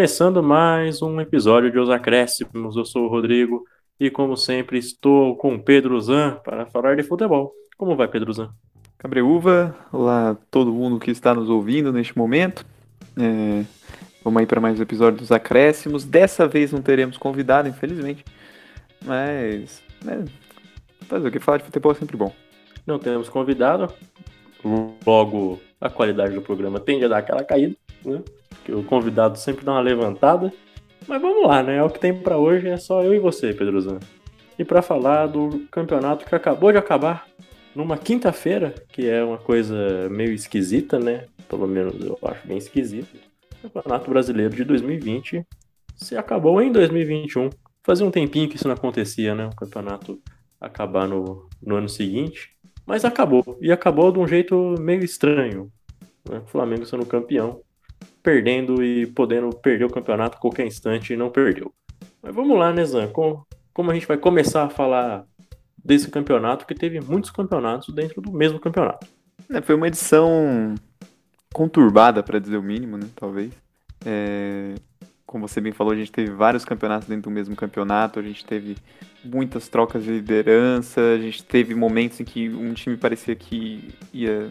Começando mais um episódio de Os Acréscimos, eu sou o Rodrigo e, como sempre, estou com Pedro Zan para falar de futebol. Como vai, Pedro Zan? Cabreúva, olá todo mundo que está nos ouvindo neste momento. É, vamos aí para mais um episódio dos Acréscimos. Dessa vez não teremos convidado, infelizmente, mas né, fazer o que falar de futebol é sempre bom. Não temos convidado, logo a qualidade do programa tende a dar aquela caída, né? Que o convidado sempre dá uma levantada. Mas vamos lá, né? É o que tem para hoje, é só eu e você, Pedro Zan. E para falar do campeonato que acabou de acabar numa quinta-feira, que é uma coisa meio esquisita, né? Pelo menos eu acho bem esquisito. Campeonato Brasileiro de 2020 se acabou em 2021. Fazia um tempinho que isso não acontecia, né? O campeonato acabar no, no ano seguinte. Mas acabou. E acabou de um jeito meio estranho. Né? O Flamengo sendo campeão perdendo e podendo perder o campeonato a qualquer instante e não perdeu. Mas vamos lá, né, Zan? Como, como a gente vai começar a falar desse campeonato, que teve muitos campeonatos dentro do mesmo campeonato. É, foi uma edição conturbada, para dizer o mínimo, né? Talvez. É, como você bem falou, a gente teve vários campeonatos dentro do mesmo campeonato, a gente teve muitas trocas de liderança, a gente teve momentos em que um time parecia que ia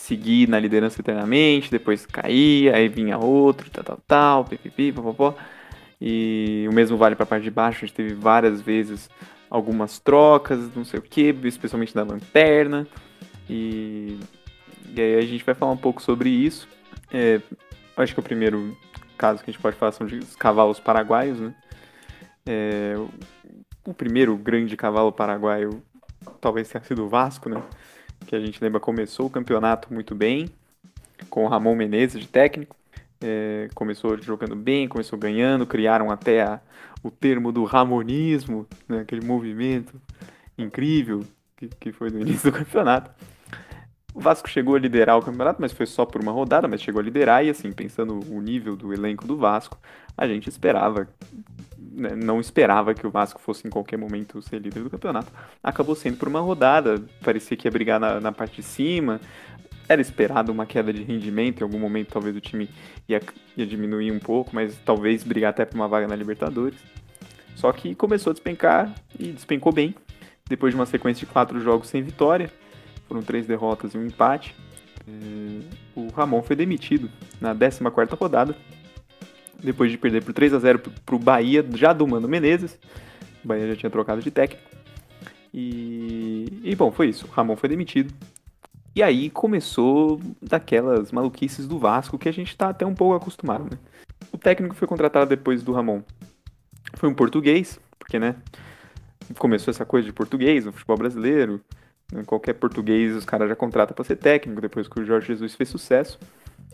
seguir na liderança eternamente, depois caía, aí vinha outro, tal, tal, tal, pipipi, popopó. E o mesmo vale para a parte de baixo, a gente teve várias vezes algumas trocas, não sei o que, especialmente da lanterna. E, e aí a gente vai falar um pouco sobre isso. É, acho que o primeiro caso que a gente pode falar são os cavalos paraguaios, né? É, o primeiro grande cavalo paraguaio talvez tenha sido o Vasco, né? Que a gente lembra começou o campeonato muito bem, com o Ramon Menezes de técnico. É, começou jogando bem, começou ganhando, criaram até a, o termo do Ramonismo, né, aquele movimento incrível que, que foi no início do campeonato. O Vasco chegou a liderar o campeonato, mas foi só por uma rodada, mas chegou a liderar e assim, pensando o nível do elenco do Vasco, a gente esperava né, não esperava que o Vasco fosse em qualquer momento ser líder do campeonato. Acabou sendo por uma rodada, parecia que ia brigar na, na parte de cima. Era esperado uma queda de rendimento, em algum momento talvez o time ia, ia diminuir um pouco, mas talvez brigar até por uma vaga na Libertadores. Só que começou a despencar e despencou bem. Depois de uma sequência de quatro jogos sem vitória, foram três derrotas e um empate. Eh, o Ramon foi demitido na 14 rodada depois de perder por 3 a 0 para o Bahia, já do Mano Menezes. O Bahia já tinha trocado de técnico. E, e bom, foi isso. O Ramon foi demitido. E aí começou daquelas maluquices do Vasco que a gente está até um pouco acostumado, né? O técnico foi contratado depois do Ramon. Foi um português, porque, né? Começou essa coisa de português no futebol brasileiro. Né? Qualquer português os caras já contratam para ser técnico, depois que o Jorge Jesus fez sucesso.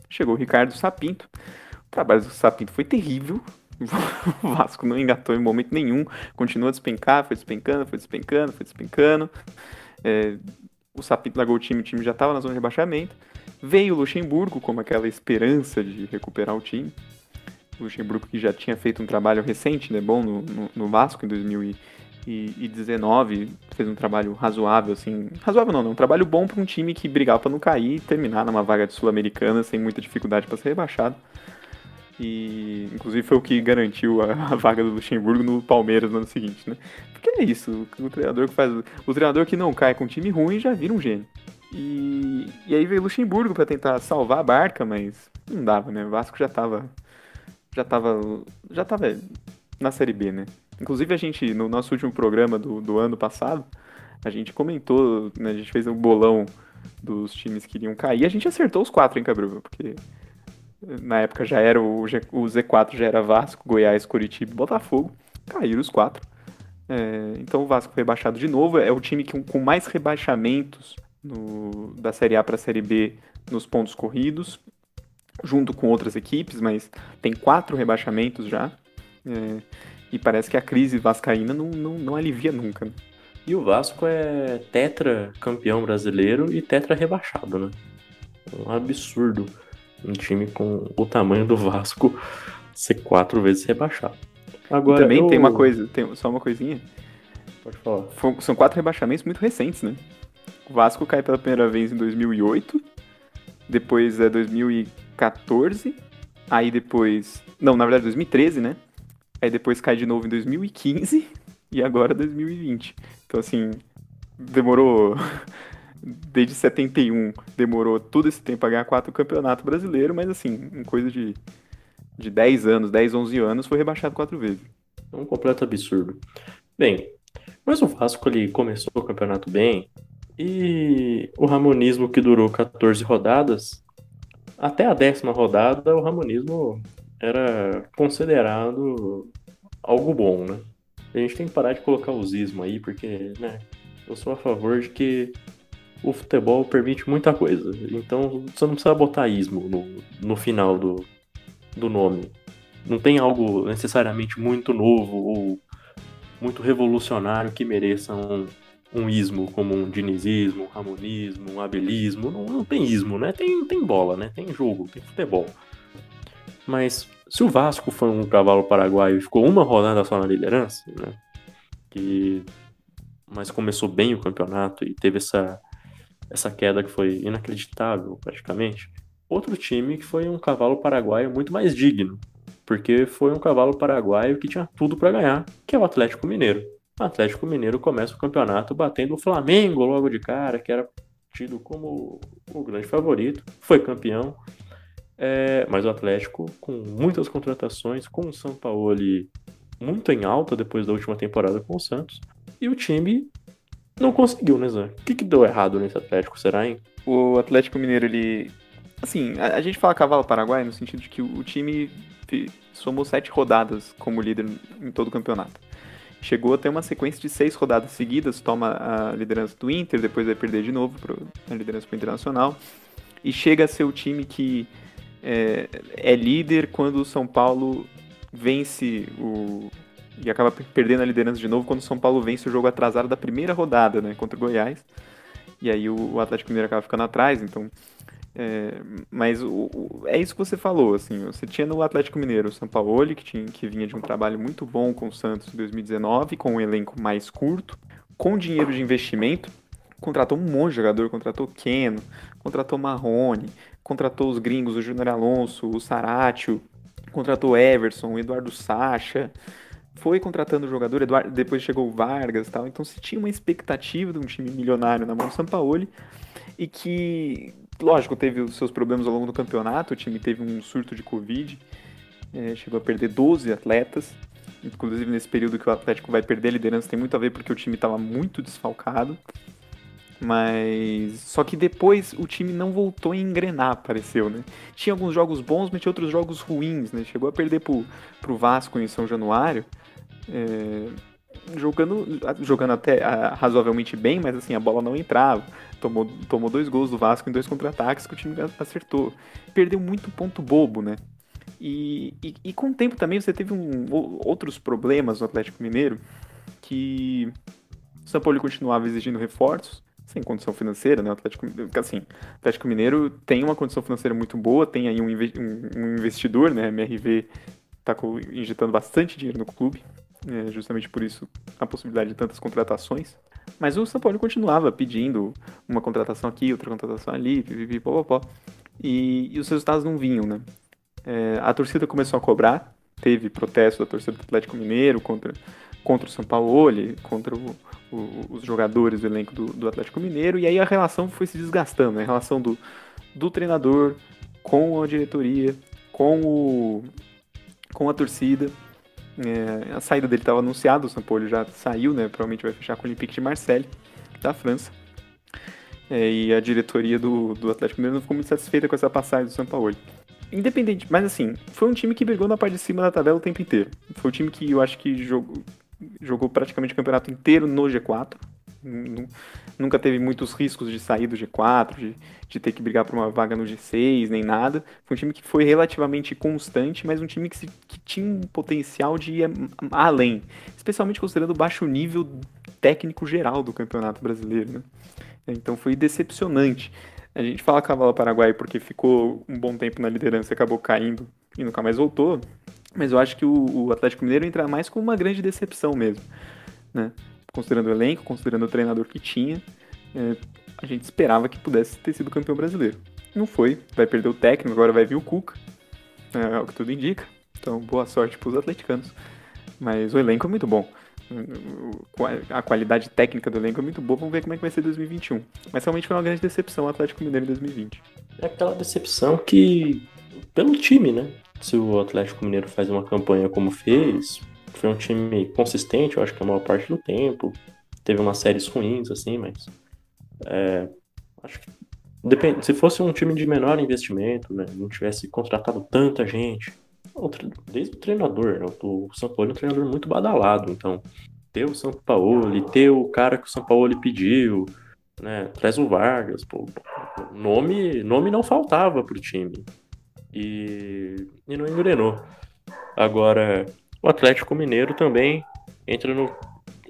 Chegou o Ricardo Sapinto. Trabalho do Sapinto foi terrível. O Vasco não engatou em momento nenhum. Continuou a despencar, foi despencando, foi despencando, foi despencando. É, o Sapinto largou o time, o time já estava na zona de rebaixamento. Veio o Luxemburgo como aquela esperança de recuperar o time. O Luxemburgo que já tinha feito um trabalho recente, né, bom no, no, no Vasco em 2019, fez um trabalho razoável, assim, razoável não, não um trabalho bom para um time que brigava para não cair e terminar numa vaga de sul-americana sem muita dificuldade para ser rebaixado. E inclusive foi o que garantiu a, a, vaga do Luxemburgo no Palmeiras no ano seguinte, né? Porque é isso, o, treinador que faz. O treinador que não cai com um time ruim já vira um gênio. E, e aí veio Luxemburgo para tentar salvar a barca, mas não dava, né? O Vasco já tava. Já tava. Já tava na Série B, né? Inclusive a gente, no nosso último programa do, do ano passado, a gente comentou, né? A gente fez um bolão dos times que iriam cair. A gente acertou os quatro, hein, Cabruva? Porque na época já era o, o Z4 já era Vasco, Goiás, Curitiba e Botafogo. Caíram os quatro. É, então o Vasco foi rebaixado de novo. É o time que, com mais rebaixamentos no, da Série A para a Série B nos pontos corridos, junto com outras equipes, mas tem quatro rebaixamentos já. É, e parece que a crise vascaína não, não, não alivia nunca. Né? E o Vasco é tetra campeão brasileiro e tetra rebaixado, né? Um absurdo um time com o tamanho do Vasco ser quatro vezes rebaixado. Agora, e também eu... tem uma coisa, tem só uma coisinha. Pode falar. São quatro rebaixamentos muito recentes, né? O Vasco cai pela primeira vez em 2008, depois é 2014, Aí depois. Não, na verdade 2013, né? Aí depois cai de novo em 2015 e agora 2020. Então assim, demorou. Desde 71, demorou todo esse tempo a ganhar quatro campeonatos brasileiros, mas assim, em coisa de, de 10 anos, 10, 11 anos, foi rebaixado quatro vezes. É um completo absurdo. Bem, mas o Vasco ele começou o campeonato bem e o Ramonismo que durou 14 rodadas, até a décima rodada o Ramonismo era considerado algo bom, né? A gente tem que parar de colocar o ismo aí, porque, né, eu sou a favor de que o futebol permite muita coisa. Então você não precisa botar ismo no, no final do, do nome. Não tem algo necessariamente muito novo ou muito revolucionário que mereça um, um ismo, como um dinizismo, um ramonismo, um abelismo. Não, não tem ismo, né? Tem, tem bola, né? Tem jogo, tem futebol. Mas se o Vasco foi um cavalo paraguaio e ficou uma rodada só na liderança, né? Que, mas começou bem o campeonato e teve essa, essa queda que foi inacreditável, praticamente. Outro time que foi um cavalo paraguaio muito mais digno, porque foi um cavalo paraguaio que tinha tudo para ganhar, que é o Atlético Mineiro. O Atlético Mineiro começa o campeonato batendo o Flamengo logo de cara, que era tido como o grande favorito, foi campeão. É, mas o Atlético, com muitas contratações, com o São Paulo muito em alta depois da última temporada com o Santos, e o time não conseguiu, né, Zé? O que, que deu errado nesse Atlético, será, hein? O Atlético Mineiro, ele. Assim, a, a gente fala cavalo paraguai no sentido de que o, o time somou sete rodadas como líder em todo o campeonato. Chegou a ter uma sequência de seis rodadas seguidas, toma a liderança do Inter, depois vai perder de novo pro, a liderança para o Internacional, e chega a ser o time que é, é líder quando o São Paulo vence o, e acaba perdendo a liderança de novo quando o São Paulo vence o jogo atrasado da primeira rodada, né, contra o Goiás. E aí o, Atlético Mineiro acaba ficando atrás, então é, mas o, o, é isso que você falou, assim, você tinha no Atlético Mineiro o Sampaoli, que, tinha, que vinha de um trabalho muito bom com o Santos em 2019, com um elenco mais curto, com dinheiro de investimento, contratou um monte de jogador, contratou Keno, contratou Marrone, contratou os gringos, o Júnior Alonso, o Saratio, contratou Everson, o Eduardo Sacha, foi contratando o jogador, Eduardo, depois chegou o Vargas e tal, então se tinha uma expectativa de um time milionário na mão do Sampaoli, e que lógico, teve os seus problemas ao longo do campeonato, o time teve um surto de Covid, é, chegou a perder 12 atletas, inclusive nesse período que o Atlético vai perder a liderança tem muito a ver porque o time estava muito desfalcado, mas só que depois o time não voltou a engrenar, pareceu, né? Tinha alguns jogos bons, mas tinha outros jogos ruins, né? Chegou a perder pro, pro Vasco em São Januário, é, jogando, jogando até ah, razoavelmente bem, mas assim, a bola não entrava. Tomou, tomou dois gols do Vasco em dois contra-ataques que o time acertou. Perdeu muito ponto bobo, né? E, e, e, com o tempo também você teve um, outros problemas no Atlético Mineiro que o São Paulo continuava exigindo reforços sem condição financeira, né? O Atlético, assim, Atlético Mineiro tem uma condição financeira muito boa, tem aí um, um investidor, né? A MRV está injetando bastante dinheiro no clube, é, justamente por isso a possibilidade de tantas contratações. Mas o São Paulo continuava pedindo uma contratação aqui, outra contratação ali, pipipi, pó, E, e os resultados não vinham, né? É, a torcida começou a cobrar, teve protesto da torcida do Atlético Mineiro contra, contra o São Paulo, contra o, o, os jogadores do elenco do, do, Atlético Mineiro, e aí a relação foi se desgastando, né? a relação do, do treinador com a diretoria, com, o, com a torcida. É, a saída dele estava anunciada, o São Paulo já saiu, né? Provavelmente vai fechar com o Olympique de Marseille, da França. É, e a diretoria do, do Atlético Mineiro não ficou muito satisfeita com essa passagem do São Paulo. Independente, mas assim, foi um time que brigou na parte de cima da tabela o tempo inteiro. Foi um time que eu acho que jogou, jogou praticamente o campeonato inteiro no G4 nunca teve muitos riscos de sair do G4, de, de ter que brigar por uma vaga no G6, nem nada. Foi um time que foi relativamente constante, mas um time que, se, que tinha um potencial de ir além, especialmente considerando o baixo nível técnico geral do Campeonato Brasileiro. Né? Então foi decepcionante. A gente fala Cavalo Paraguai porque ficou um bom tempo na liderança e acabou caindo e nunca mais voltou. Mas eu acho que o, Atlético Mineiro entra mais como uma grande decepção mesmo. Né? Considerando o elenco, considerando o treinador que tinha, é, a gente esperava que pudesse ter sido campeão brasileiro. Não foi, vai perder o técnico, agora vai vir o Cuca. é o que tudo indica. Então, boa sorte para os atleticanos. Mas o elenco é muito bom. A qualidade técnica do elenco é muito boa. Vamos ver como é que vai ser 2021. Mas realmente foi uma grande decepção o Atlético Mineiro em 2020. É aquela decepção que, pelo time, né? Se o Atlético Mineiro faz uma campanha como fez, foi um time consistente, eu acho que a maior parte do tempo. Teve umas séries ruins, assim, mas. É, acho que. Depende, se fosse um time de menor investimento, né? Não tivesse contratado tanta gente. Desde o treinador, né? O São Paulo é um treinador muito badalado, então. Ter o São Paulo, ter o cara que o São Paulo pediu, né? Traz o Vargas, pô. Nome, nome não faltava pro time. E, e não engrenou. Agora, o Atlético Mineiro também entra no.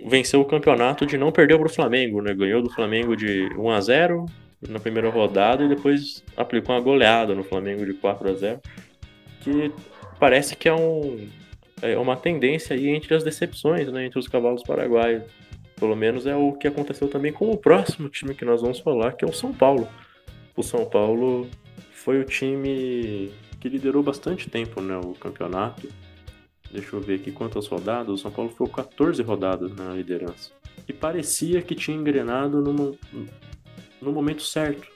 Venceu o campeonato de não perder para o Flamengo, né? Ganhou do Flamengo de 1 a 0 na primeira rodada e depois aplicou uma goleada no Flamengo de 4 a 0 que parece que é, um, é uma tendência aí entre as decepções, né? Entre os cavalos paraguaios. Pelo menos é o que aconteceu também com o próximo time que nós vamos falar, que é o São Paulo. O São Paulo foi o time que liderou bastante tempo né, o campeonato Deixa eu ver aqui quantas rodadas. O São Paulo ficou 14 rodadas na liderança. E parecia que tinha engrenado no, no momento certo.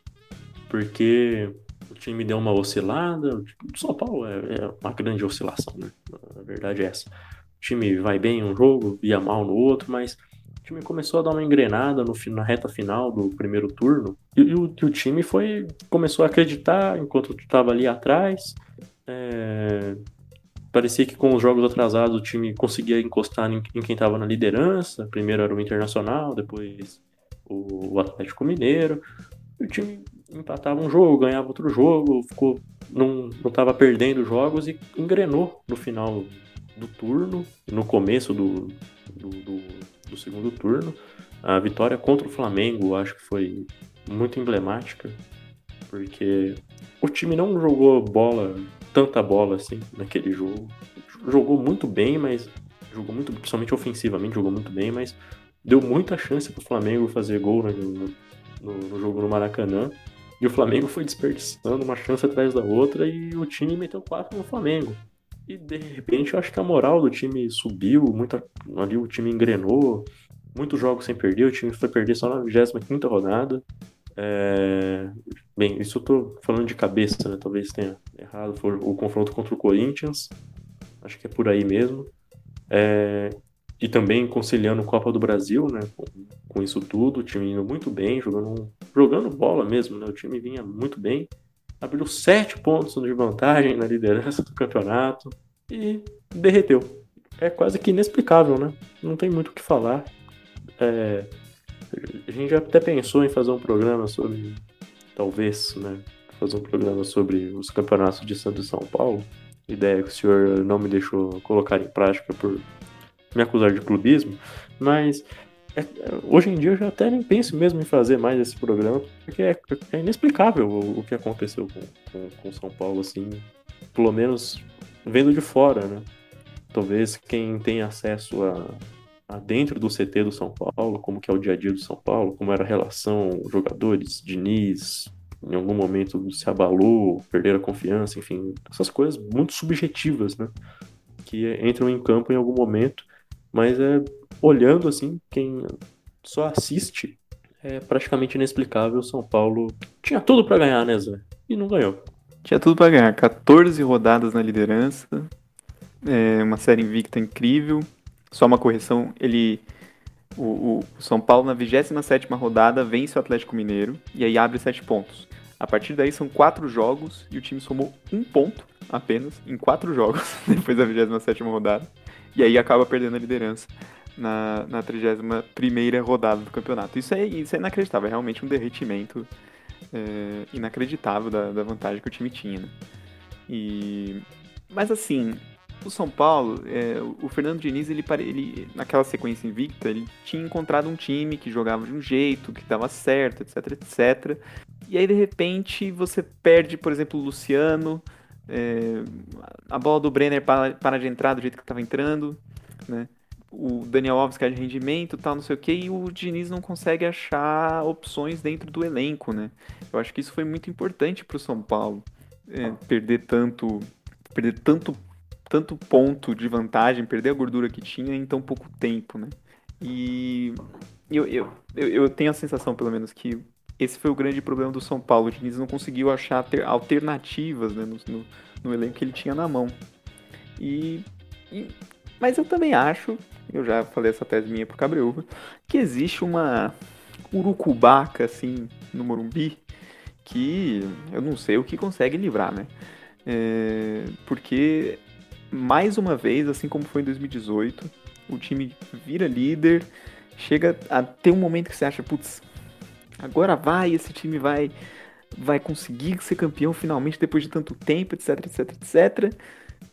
Porque o time deu uma oscilada. O São Paulo é, é uma grande oscilação, né? A verdade é essa. O time vai bem em um jogo, ia mal no outro, mas o time começou a dar uma engrenada no, na reta final do primeiro turno. E, e, o, e o, time foi começou a acreditar enquanto estava ali atrás. É, parecia que com os jogos atrasados o time conseguia encostar em, quem estava na liderança. Primeiro era o Internacional, depois o, Atlético Mineiro. E o time empatava um jogo, ganhava outro jogo, ficou não estava perdendo jogos e engrenou no final do turno, no começo do, do, do, do segundo turno. A vitória contra o Flamengo acho que foi muito emblemática, porque o time não jogou bola tanta bola assim naquele jogo. Jogou muito bem, mas jogou muito, principalmente ofensivamente, jogou muito bem, mas deu muita chance pro Flamengo fazer gol no, no, no jogo no Maracanã. E o Flamengo foi desperdiçando uma chance atrás da outra e o time meteu quatro no Flamengo. E de repente eu acho que a moral do time subiu, muita, ali o time engrenou, muitos jogos sem perder, o time foi perder só na 25 rodada. É... Bem, isso eu tô falando de cabeça, né? Talvez tenha errado. Foi o confronto contra o Corinthians. Acho que é por aí mesmo. É... E também conciliando Copa do Brasil, né? Com, com, isso tudo, o time indo muito bem, jogando, jogando bola mesmo, né? O time vinha muito bem. Abriu sete pontos de vantagem na liderança do campeonato e derreteu. É quase que inexplicável, né? Não tem muito o que falar. É, a gente já até pensou em fazer um programa sobre. Talvez, né? Fazer um programa sobre os campeonatos de Santos e São Paulo. Ideia que o senhor não me deixou colocar em prática por me acusar de clubismo. Mas é, hoje em dia eu já até nem penso mesmo em fazer mais esse programa, porque é, é inexplicável o, o, que aconteceu com, com, com São Paulo, assim. Pelo menos vendo de fora, né? Talvez quem tem acesso a dentro do CT do São Paulo, como que é o dia a dia do São Paulo, como era a relação jogadores, Diniz, em algum momento se abalou, perderam a confiança, enfim, essas coisas muito subjetivas, né? Que entram em campo em algum momento, mas é olhando assim, quem só assiste, é praticamente inexplicável. São Paulo tinha tudo para ganhar, né, Zé? E não ganhou. Tinha tudo para ganhar, 14 rodadas na liderança, é uma série invicta incrível, só uma correção, ele. O, o São Paulo, na 27 rodada, vence o Atlético Mineiro e aí abre 7 pontos. A partir daí são 4 jogos e o time somou um ponto apenas em 4 jogos depois da 27 rodada. E aí acaba perdendo a liderança na, na 31 rodada do campeonato. Isso é, isso é inacreditável, é realmente um derretimento é, inacreditável da, da vantagem que o time tinha. Né? E, mas assim, o São Paulo, é, o Fernando Diniz, ele, ele, naquela sequência invicta, ele tinha encontrado um time que jogava de um jeito, que dava certo, etc, etc. E aí, de repente, você perde, por exemplo, o Luciano, é, a bola do Brenner para, para de entrar do jeito que estava entrando, né? O Daniel Alves cai de rendimento, tal, não sei o que, e o Diniz não consegue achar opções dentro do elenco, né? Eu acho que isso foi muito importante para o São Paulo, é, perder tanto perder tanto, tanto ponto de vantagem, perder a gordura que tinha em tão pouco tempo, né? E eu, eu, eu, tenho a sensação, pelo menos, que esse foi o grande problema do São Paulo. O Diniz não conseguiu achar alternativas né, no, no, no, elenco que ele tinha na mão. E, e, mas eu também acho, eu já falei essa tese minha pro Cabreúva, que existe uma urucubaca, assim, no Morumbi, que eu não sei o que consegue livrar, né? É, porque, mais uma vez, assim como foi em 2018, o time vira líder, chega a ter um momento que você acha, putz, agora vai, esse time vai vai conseguir ser campeão finalmente depois de tanto tempo, etc, etc, etc.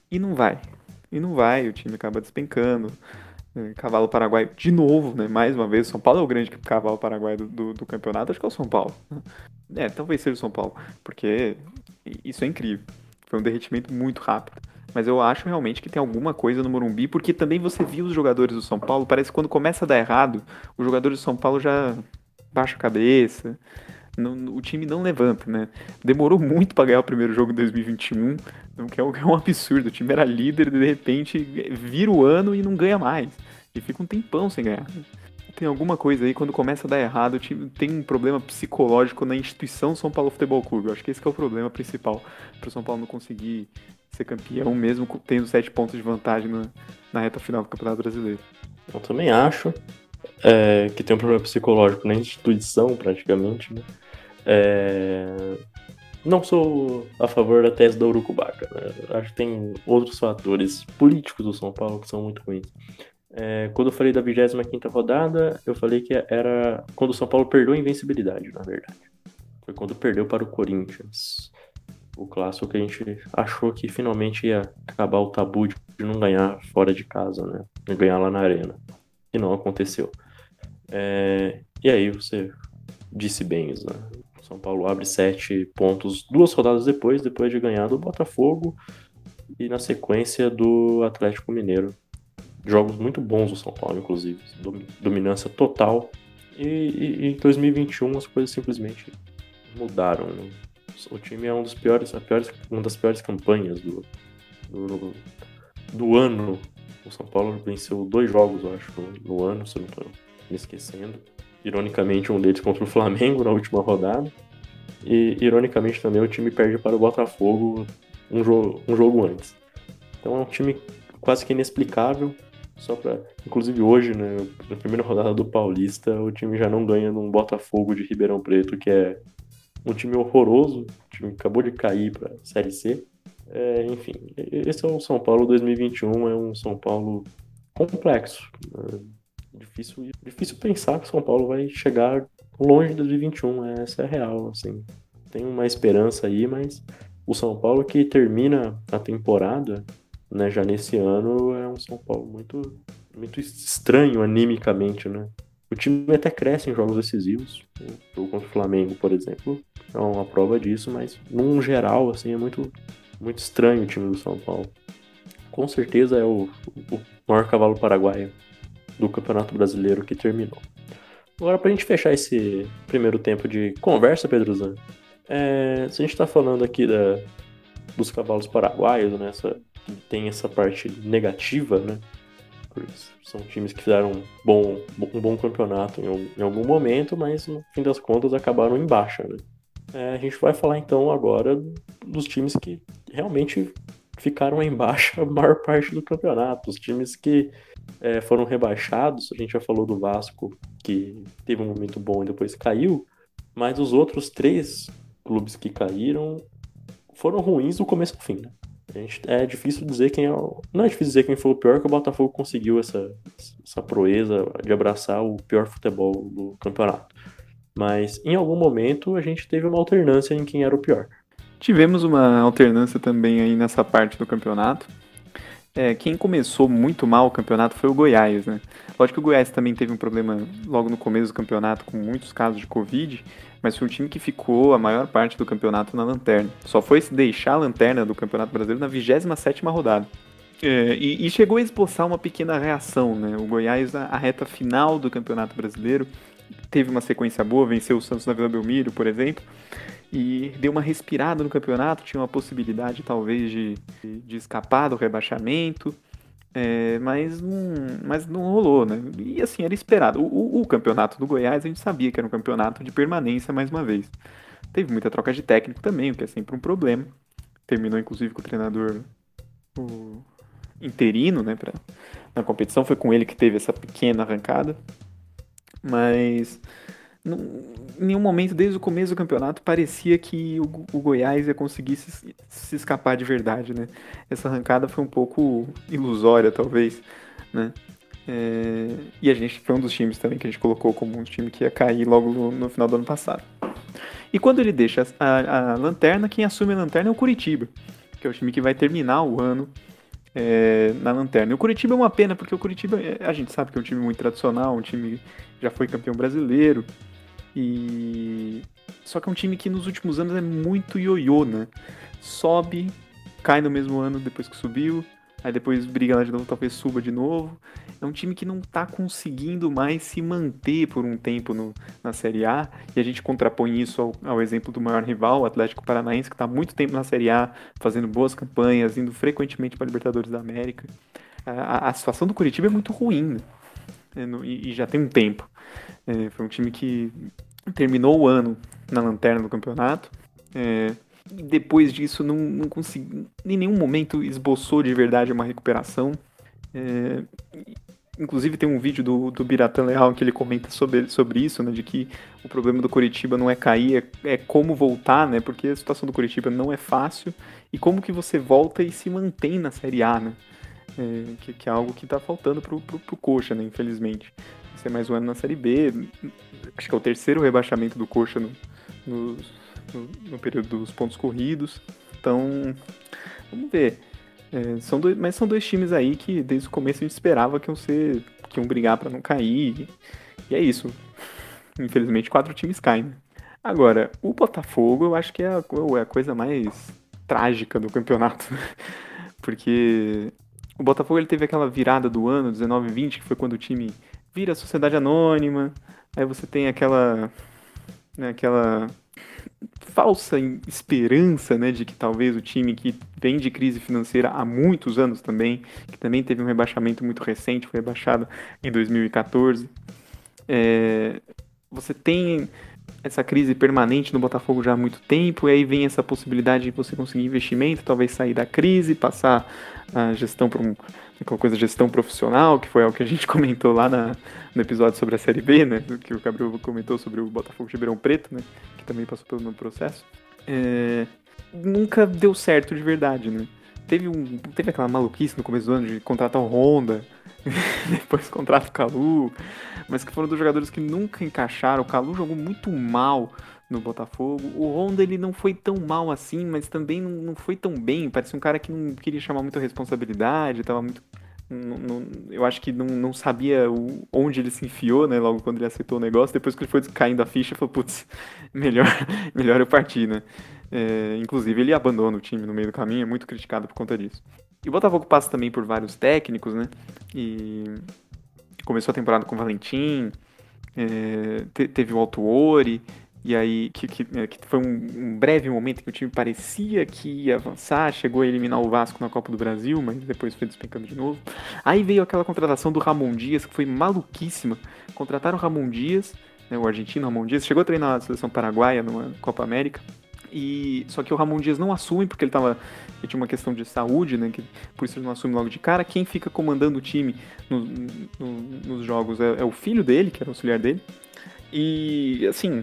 E não vai. E não vai, o time acaba despencando. É, cavalo Paraguai de novo, né? Mais uma vez, São Paulo é o grande cavalo Paraguai do, do, do campeonato, acho que é o São Paulo. É, talvez seja o São Paulo, porque isso é incrível. Foi um derretimento muito rápido. Mas eu acho realmente que tem alguma coisa no Morumbi, porque também você viu os jogadores do São Paulo, parece que quando começa a dar errado, os jogadores do São Paulo já baixa a cabeça, não, o time não levanta, né? Demorou muito para ganhar o primeiro jogo de 2021, que é um, é um absurdo. O time era líder, de repente vira o ano e não ganha mais. E fica um tempão sem ganhar. Tem alguma coisa aí, quando começa a dar errado, tem um problema psicológico na instituição São Paulo Futebol Clube. Eu acho que esse que é o problema principal para o São Paulo não conseguir ser campeão, mesmo tendo sete pontos de vantagem na, na reta final do Campeonato Brasileiro. Eu também acho é, que tem um problema psicológico na instituição, praticamente, né? É... Não sou a favor da tese da Urucubaca. Né? Acho que tem outros fatores políticos do São Paulo que são muito ruins. É, quando eu falei da 25 rodada, eu falei que era quando o São Paulo perdeu a invencibilidade, na verdade. Foi quando perdeu para o Corinthians. O clássico que a gente achou que finalmente ia acabar o tabu de não ganhar fora de casa, né? De ganhar lá na arena. E não aconteceu. É, e aí você disse bem, né? São Paulo abre sete pontos duas rodadas depois, depois de ganhar do Botafogo e na sequência do Atlético Mineiro. Jogos muito bons do São Paulo, inclusive. Dominância total. E, em 2021 as coisas simplesmente mudaram. Né? O time é um dos piores, a piores, uma das piores campanhas do, do, do ano. O São Paulo venceu dois jogos, eu acho, no, no ano, se eu não estou me esquecendo ironicamente, um deles contra o Flamengo na última rodada. E, ironicamente, também o time perde para o Botafogo um, jo um jogo antes. Então é um time quase que inexplicável. Só para, inclusive hoje, né, na primeira rodada do Paulista, o time já não ganha num Botafogo de Ribeirão Preto, que é um time horroroso, o time acabou de cair para Série C. É, enfim, esse é o São Paulo 2021, é um São Paulo complexo. Né? difícil, difícil pensar que São Paulo vai chegar longe de 2021, essa é a real, assim. Tem uma esperança aí, mas o São Paulo que termina a temporada, né, já nesse ano, é um São Paulo muito, muito estranho animicamente, né? O time até cresce em jogos decisivos. O jogo contra o Flamengo, por exemplo, é uma prova disso, mas num geral, assim, é muito, muito estranho o time do São Paulo. Com certeza é o, o maior cavalo paraguaio do Campeonato Brasileiro que terminou. Agora, para a gente fechar esse primeiro tempo de conversa, Pedro Zan, é, se a gente está falando aqui da, dos cavalos paraguaios, né, essa, tem essa parte negativa, né, são times que fizeram um bom, um bom campeonato em, em, algum momento, mas no fim das contas acabaram em baixa. Né? É, a gente vai falar então agora dos times que realmente ficaram em baixa a maior parte do campeonato, os times que é, foram rebaixados. A gente já falou do Vasco, que teve um momento bom e depois caiu, mas os outros três clubes que caíram foram ruins do começo ao fim. Né? Gente, é difícil dizer quem é. O, não é difícil dizer quem foi o pior, que o Botafogo conseguiu essa, essa proeza de abraçar o pior futebol do campeonato. Mas em algum momento a gente teve uma alternância em quem era o pior. Tivemos uma alternância também aí nessa parte do campeonato. É, quem começou muito mal o campeonato foi o Goiás, né? Lógico que o Goiás também teve um problema logo no começo do campeonato com muitos casos de Covid, mas foi um time que ficou a maior parte do campeonato na lanterna. Só foi se deixar a lanterna do Campeonato Brasileiro na 27ª rodada. É, e, e, chegou a esboçar uma pequena reação, né? O Goiás, a reta final do Campeonato Brasileiro, teve uma sequência boa, venceu o Santos na Vila Belmiro, por exemplo, e deu uma respirada no campeonato, tinha uma possibilidade talvez de, de escapar do rebaixamento, é, mas, não, mas não rolou, né? E assim, era esperado. O, o, campeonato do Goiás a gente sabia que era um campeonato de permanência mais uma vez. Teve muita troca de técnico também, o que é sempre um problema. Terminou inclusive com o treinador o interino, né, pra, na competição. Foi com ele que teve essa pequena arrancada. Mas em nenhum momento, desde o começo do campeonato, parecia que o, o Goiás ia conseguir se, se, escapar de verdade, né? Essa arrancada foi um pouco ilusória, talvez, né? É, e a gente foi um dos times também que a gente colocou como um time que ia cair logo no, no final do ano passado. E quando ele deixa a, a, lanterna, quem assume a lanterna é o Curitiba, que é o time que vai terminar o ano é, na lanterna. E o Curitiba é uma pena, porque o Curitiba, é, a gente sabe que é um time muito tradicional, um time que já foi campeão brasileiro, e só que é um time que nos últimos anos é muito ioiô, né? Sobe, cai no mesmo ano depois que subiu, aí depois briga lá de novo, talvez suba de novo. É um time que não tá conseguindo mais se manter por um tempo no, na Série A, e a gente contrapõe isso ao, ao exemplo do maior rival, o Atlético Paranaense, que está muito tempo na Série A, fazendo boas campanhas, indo frequentemente para a Libertadores da América. A, a, situação do Curitiba é muito ruim, né? É, e, e, já tem um tempo. É, foi um time que terminou o ano na lanterna do campeonato. É, depois disso não, não consegui, em nenhum momento esboçou de verdade uma recuperação. É, inclusive tem um vídeo do, do Biratan Leal que ele comenta sobre, sobre isso, né, de que o problema do Curitiba não é cair, é, é, como voltar, né, porque a situação do Curitiba não é fácil, e como que você volta e se mantém na Série A, né, é, que, que, é algo que está faltando pro, pro Coxa, né, infelizmente. Ser mais um ano na Série B, acho que é o terceiro rebaixamento do Coxa no, no, no, no período dos pontos corridos. Então, vamos ver. É, são dois, mas são dois times aí que desde o começo a gente esperava que iam ser. que iam brigar para não cair. E é isso. Infelizmente, quatro times caem. Né? Agora, o Botafogo eu acho que é a, é a coisa mais trágica do campeonato. Porque o Botafogo ele teve aquela virada do ano, 19-20, que foi quando o time vira sociedade anônima, Aí você tem aquela. Né, aquela falsa esperança né, de que talvez o time que vem de crise financeira há muitos anos também, que também teve um rebaixamento muito recente, foi rebaixado em 2014. É, você tem essa crise permanente no Botafogo já há muito tempo, e aí vem essa possibilidade de você conseguir investimento, talvez sair da crise, passar a gestão para um, aquela coisa de gestão profissional, que foi algo que a gente comentou lá na, no episódio sobre a Série B, né? Que o Gabriel comentou sobre o Botafogo de Ribeirão Preto, né? Que também passou pelo mesmo processo. É, nunca deu certo de verdade, né? Teve, um, teve aquela maluquice no começo do ano de contratar o Honda, depois contrata o Calu, mas que foram dos jogadores que nunca encaixaram. O Calu jogou muito mal no Botafogo. O Honda ele não foi tão mal assim, mas também não, não foi tão bem. Parecia um cara que não queria chamar muita responsabilidade, tava muito. Não, não, eu acho que não, não sabia o, onde ele se enfiou, né? Logo quando ele aceitou o negócio. Depois que ele foi caindo a ficha, falou, putz, melhor, melhor eu partir, né? É, inclusive, ele abandona o time no meio do caminho, é muito criticado por conta disso. E o Botafogo passa também por vários técnicos, né? E começou a temporada com o Valentim, é, teve o Altuori, e aí, que, que, é, que foi um, um, breve momento que o time parecia que ia avançar, chegou a eliminar o Vasco na Copa do Brasil, mas depois foi despencando de novo. Aí veio aquela contratação do Ramon Dias, que foi maluquíssima. Contrataram o Ramon Dias, né, o argentino Ramon Dias, chegou a treinar a seleção paraguaia numa Copa América. E só que o Ramon Dias não assume porque ele tava ele tinha uma questão de saúde, né, que por isso ele não assume logo de cara. Quem fica comandando o time no, no, nos jogos é, é o filho dele, que era auxiliar dele. E assim,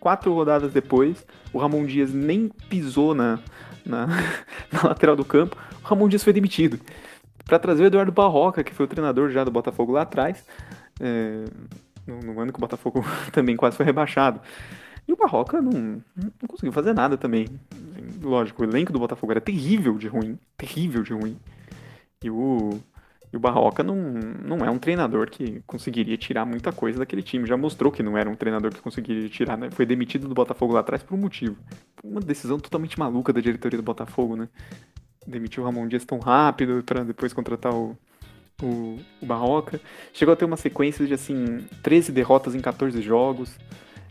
quatro rodadas depois, o Ramon Dias nem pisou na, na, na lateral do campo, o Ramon Dias foi demitido. Para trazer o Eduardo Barroca, que foi o treinador já do Botafogo lá atrás, é, no, no, ano que o Botafogo também quase foi rebaixado. E o Barroca não, não conseguiu fazer nada também. Lógico, o elenco do Botafogo era terrível de ruim, terrível de ruim. E o, e o Barroca não, não é um treinador que conseguiria tirar muita coisa daquele time. Já mostrou que não era um treinador que conseguiria tirar, né? Foi demitido do Botafogo lá atrás por um motivo. Uma decisão totalmente maluca da diretoria do Botafogo, né? Demitiu o Ramon Dias tão rápido para depois contratar o, o, o Barroca. Chegou a ter uma sequência de, assim, 13 derrotas em 14 jogos.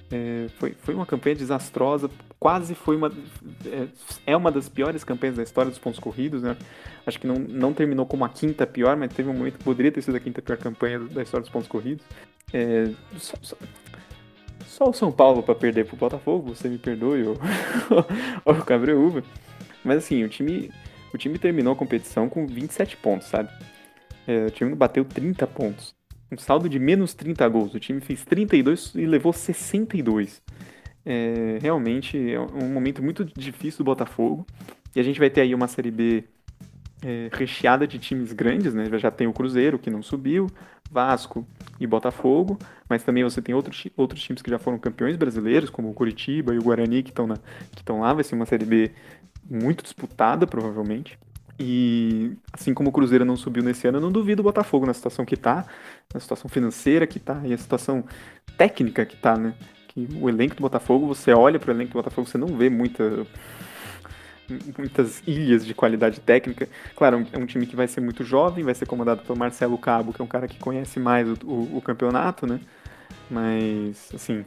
É, foi, foi uma campanha desastrosa. Quase foi uma. É, é uma das piores campanhas da história dos pontos corridos, né? Acho que não, não terminou como a quinta pior, mas teve um momento que poderia ter sido a quinta pior campanha da história dos pontos corridos. É, só, só, só, o São Paulo para perder pro Botafogo, você me perdoe, ou o Cabreúva. Mas assim, o time, o time terminou a competição com 27 pontos, sabe? É, o time bateu 30 pontos. Um saldo de menos 30 gols. O time fez 32 e levou 62. É, realmente é um momento muito difícil do Botafogo. E a gente vai ter aí uma Série B é, recheada de times grandes, né? Já tem o Cruzeiro, que não subiu, Vasco e Botafogo, mas também você tem outros, outros times que já foram campeões brasileiros, como o Curitiba e o Guarani, que estão lá. Vai ser uma Série B muito disputada, provavelmente. E assim como o Cruzeiro não subiu nesse ano, eu não duvido o Botafogo na situação que tá, na situação financeira que tá e a situação técnica que tá, né? O elenco do Botafogo, você olha para o elenco do Botafogo, você não vê muita muitas ilhas de qualidade técnica. Claro, é um time que vai ser muito jovem, vai ser comandado pelo Marcelo Cabo, que é um cara que conhece mais o, o, o campeonato, né? Mas, assim,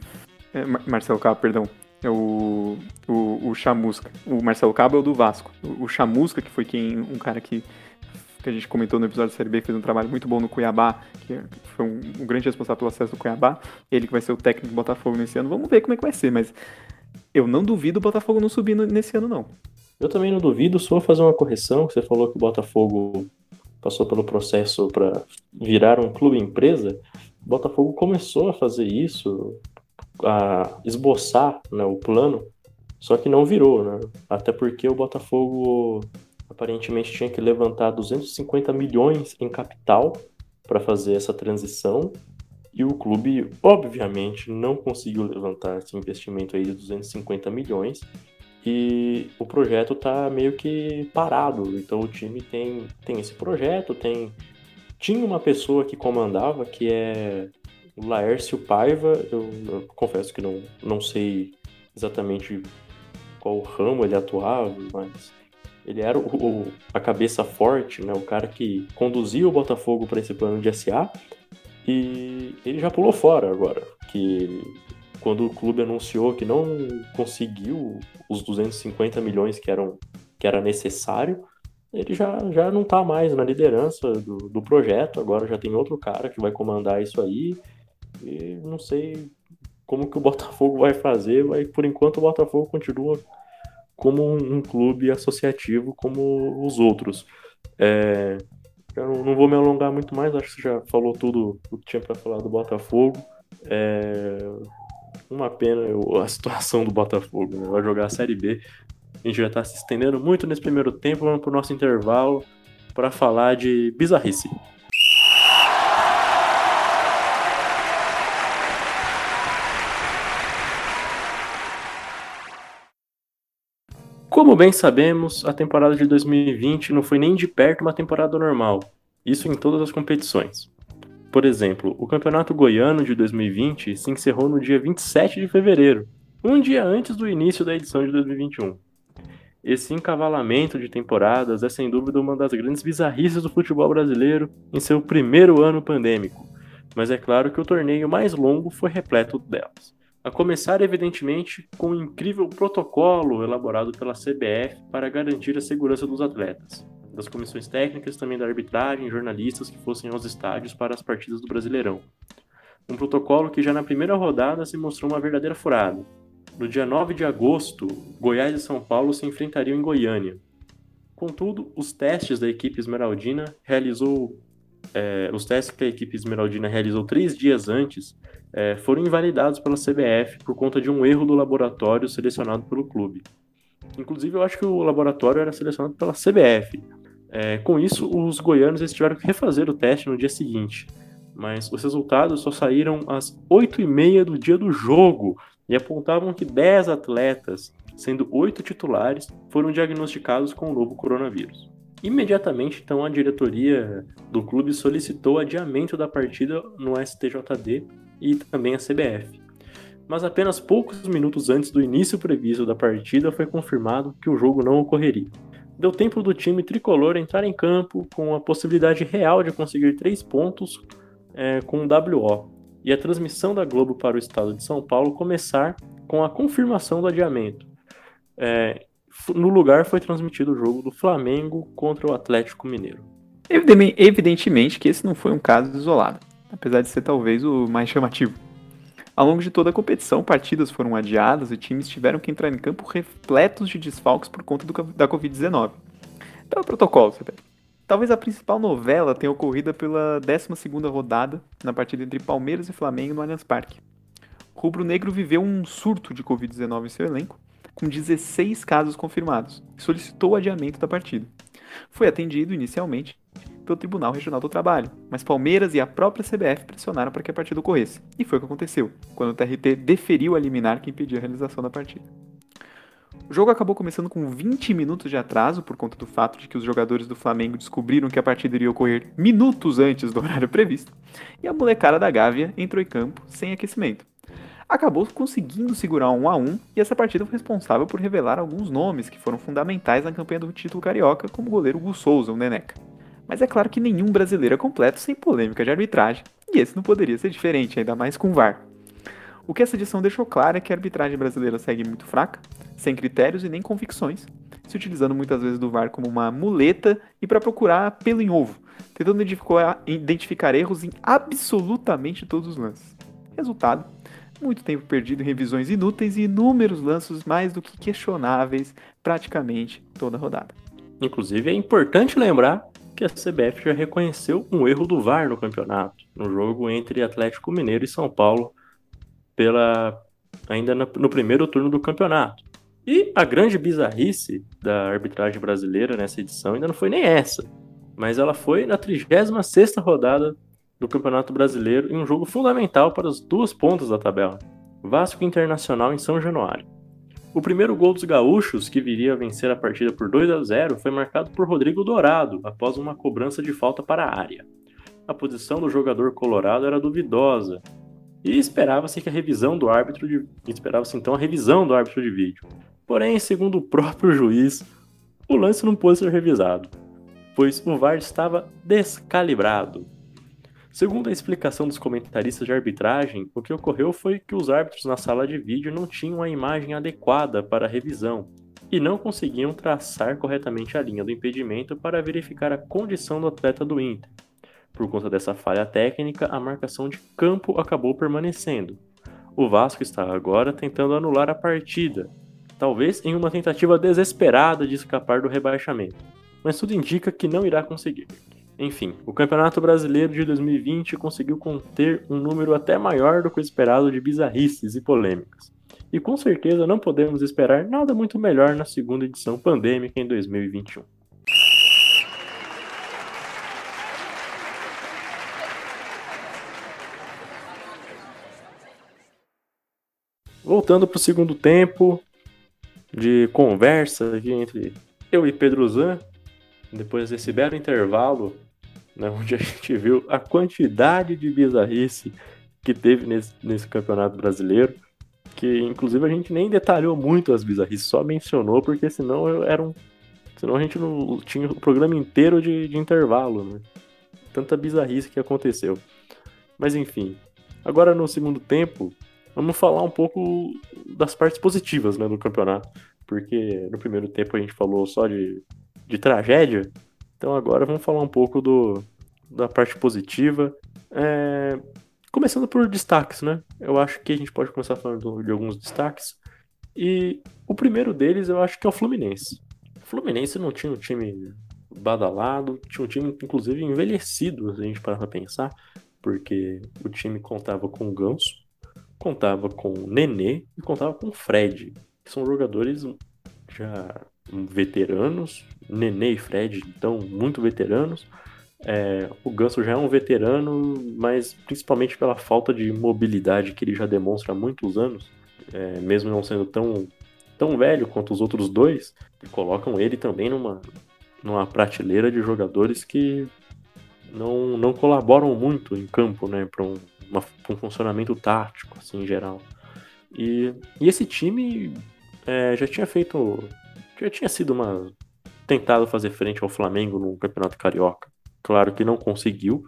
é, Marcelo Cabo, perdão, é o, o, o Chamusca. O Marcelo Cabo é o do Vasco. O, o Chamusca, que foi quem um cara que, que a gente comentou no episódio da Série B, que fez um trabalho muito bom no Cuiabá, que foi um, um grande responsável pelo acesso do Cuiabá. Ele que vai ser o técnico do Botafogo nesse ano. Vamos ver como é que vai ser, mas eu não duvido o Botafogo não subir nesse ano, não. Eu também não duvido, só fazer uma correção. Você falou que o Botafogo passou pelo processo para virar um clube empresa. O Botafogo começou a fazer isso, a esboçar né, o plano, só que não virou, né? Até porque o Botafogo aparentemente tinha que levantar 250 milhões em capital para fazer essa transição e o clube, obviamente, não conseguiu levantar esse investimento aí de 250 milhões e o projeto tá meio que parado. Então o time tem, tem esse projeto, tem tinha uma pessoa que comandava que é o Laércio Paiva. Eu, eu confesso que não, não sei exatamente qual ramo ele atuava, mas ele era o, o, a cabeça forte, né, o cara que conduzia o Botafogo para esse plano de SA. E ele já pulou fora agora, que quando o clube anunciou que não conseguiu os 250 milhões que, eram, que era necessário, ele já, já não está mais na liderança do, do projeto, agora já tem outro cara que vai comandar isso aí, e não sei como que o Botafogo vai fazer, mas por enquanto o Botafogo continua como um, clube associativo como os outros. É, eu não, vou me alongar muito mais, acho que você já falou tudo o que tinha para falar do Botafogo. É, uma pena a situação do Botafogo, né? Vai jogar a Série B. A gente já está se estendendo muito nesse primeiro tempo. Vamos para o nosso intervalo para falar de bizarrice. Como bem sabemos, a temporada de 2020 não foi nem de perto uma temporada normal, isso em todas as competições. Por exemplo, o Campeonato Goiano de 2020 se encerrou no dia 27 de fevereiro, um dia antes do início da edição de 2021. Esse encavalamento de temporadas é sem dúvida uma das grandes bizarrices do futebol brasileiro em seu primeiro ano pandêmico, mas é claro que o torneio mais longo foi repleto delas. A começar, evidentemente, com um incrível protocolo elaborado pela CBF para garantir a segurança dos atletas das comissões técnicas, também da arbitragem, jornalistas que fossem aos estádios para as partidas do Brasileirão. Um protocolo que já na primeira rodada se mostrou uma verdadeira furada. No dia 9 de agosto, Goiás e São Paulo se enfrentariam em Goiânia. Contudo, os testes da equipe esmeraldina realizou é, os testes que a equipe esmeraldina realizou três dias antes é, foram invalidados pela CBF por conta de um erro do laboratório selecionado pelo clube. Inclusive, eu acho que o laboratório era selecionado pela CBF. É, com isso, os goianos eles tiveram que refazer o teste no dia seguinte, mas os resultados só saíram às 8h30 do dia do jogo e apontavam que 10 atletas, sendo 8 titulares, foram diagnosticados com o novo coronavírus. Imediatamente, então, a diretoria do clube solicitou adiamento da partida no STJD e também a CBF. Mas apenas poucos minutos antes do início previsto da partida foi confirmado que o jogo não ocorreria deu tempo do time tricolor entrar em campo com a possibilidade real de conseguir três pontos é, com o WO, e a transmissão da Globo para o estado de São Paulo começar com a confirmação do adiamento. É, no lugar foi transmitido o jogo do Flamengo contra o Atlético Mineiro. Evidentemente que esse não foi um caso isolado, apesar de ser talvez o mais chamativo. Ao longo de toda a competição, partidas foram adiadas e times tiveram que entrar em campo repletos de desfalques por conta do, da Covid-19. Pelo protocolo, você Talvez a principal novela tenha ocorrido pela 12ª rodada, na partida entre Palmeiras e Flamengo no Allianz Parque. O Rubro Negro viveu um surto de Covid-19 em seu elenco, com 16 casos confirmados, e solicitou o adiamento da partida. Foi atendido inicialmente pelo Tribunal Regional do Trabalho, mas Palmeiras e a própria CBF pressionaram para que a partida ocorresse, e foi o que aconteceu, quando o TRT deferiu a liminar que impedia a realização da partida. O jogo acabou começando com 20 minutos de atraso por conta do fato de que os jogadores do Flamengo descobriram que a partida iria ocorrer minutos antes do horário previsto, e a molecada da Gávea entrou em campo sem aquecimento. Acabou conseguindo segurar um a um e essa partida foi responsável por revelar alguns nomes que foram fundamentais na campanha do título carioca, como o goleiro Gus Souza, o Neneca. Mas é claro que nenhum brasileiro é completo sem polêmica de arbitragem, e esse não poderia ser diferente, ainda mais com o VAR. O que essa edição deixou claro é que a arbitragem brasileira segue muito fraca, sem critérios e nem convicções, se utilizando muitas vezes do VAR como uma muleta e para procurar pelo em ovo, tentando identificar erros em absolutamente todos os lances. Resultado: muito tempo perdido em revisões inúteis e inúmeros lances mais do que questionáveis praticamente toda a rodada. Inclusive, é importante lembrar que a CBF já reconheceu um erro do VAR no campeonato, no jogo entre Atlético Mineiro e São Paulo, pela ainda no primeiro turno do campeonato. E a grande bizarrice da arbitragem brasileira nessa edição ainda não foi nem essa, mas ela foi na 36ª rodada do Campeonato Brasileiro em um jogo fundamental para as duas pontas da tabela, Vasco Internacional em São Januário. O primeiro gol dos gaúchos, que viria a vencer a partida por 2 a 0, foi marcado por Rodrigo Dourado após uma cobrança de falta para a área. A posição do jogador colorado era duvidosa, e esperava-se que a revisão do árbitro de... esperava-se então a revisão do árbitro de vídeo. Porém, segundo o próprio juiz, o lance não pôde ser revisado, pois o VAR estava descalibrado. Segundo a explicação dos comentaristas de arbitragem, o que ocorreu foi que os árbitros na sala de vídeo não tinham a imagem adequada para a revisão e não conseguiam traçar corretamente a linha do impedimento para verificar a condição do atleta do Inter. Por conta dessa falha técnica, a marcação de campo acabou permanecendo. O Vasco está agora tentando anular a partida, talvez em uma tentativa desesperada de escapar do rebaixamento, mas tudo indica que não irá conseguir. Enfim, o Campeonato Brasileiro de 2020 conseguiu conter um número até maior do que o esperado de bizarrices e polêmicas. E com certeza não podemos esperar nada muito melhor na segunda edição pandêmica em 2021. Voltando para o segundo tempo de conversa aqui entre eu e Pedro Zan, depois desse belo intervalo, né, onde a gente viu a quantidade de bizarrice que teve nesse, nesse campeonato brasileiro, que inclusive a gente nem detalhou muito as bizarrices, só mencionou, porque senão era um. Senão a gente não tinha o programa inteiro de, de intervalo, né? Tanta bizarrice que aconteceu. Mas enfim. Agora no segundo tempo, vamos falar um pouco das partes positivas né, do campeonato. Porque no primeiro tempo a gente falou só de, de tragédia. Então agora vamos falar um pouco do, da parte positiva. É, começando por destaques, né? Eu acho que a gente pode começar falando de alguns destaques. E o primeiro deles eu acho que é o Fluminense. O Fluminense não tinha um time badalado, tinha um time inclusive envelhecido, se a gente parar pra pensar, porque o time contava com o Ganso, contava com o Nenê e contava com o Fred, que são jogadores já veteranos, Nenê e Fred, então, muito veteranos. É, o Ganso já é um veterano, mas principalmente pela falta de mobilidade que ele já demonstra há muitos anos, é, mesmo não sendo tão, tão velho quanto os outros dois, colocam ele também numa, numa prateleira de jogadores que não, não colaboram muito em campo né, para um um funcionamento tático, assim, em geral. E, e esse time é, já tinha feito. Já tinha sido uma. tentado fazer frente ao Flamengo no Campeonato Carioca. Claro que não conseguiu,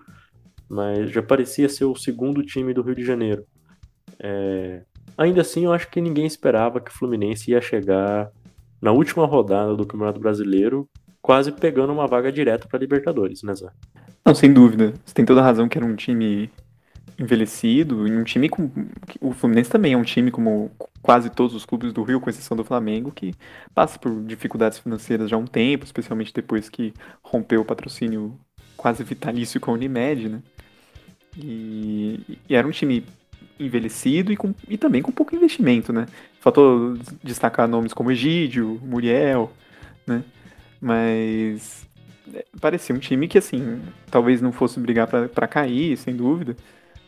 mas já parecia ser o segundo time do Rio de Janeiro. É, ainda assim, eu acho que ninguém esperava que o Fluminense ia chegar na última rodada do Campeonato Brasileiro, quase pegando uma vaga direta para Libertadores, né, Zé? Não, sem dúvida. Você tem toda a razão que era um time envelhecido, e um time com. O Fluminense também é um time, como quase todos os clubes do Rio, com exceção do Flamengo, que passa por dificuldades financeiras já há um tempo, especialmente depois que rompeu o patrocínio quase vitalício com a Unimed, né? E, e era um time envelhecido e, com, e também com pouco investimento, né? Faltou destacar nomes como Egídio, Muriel, né? Mas é, parecia um time que, assim, talvez não fosse brigar para cair, sem dúvida,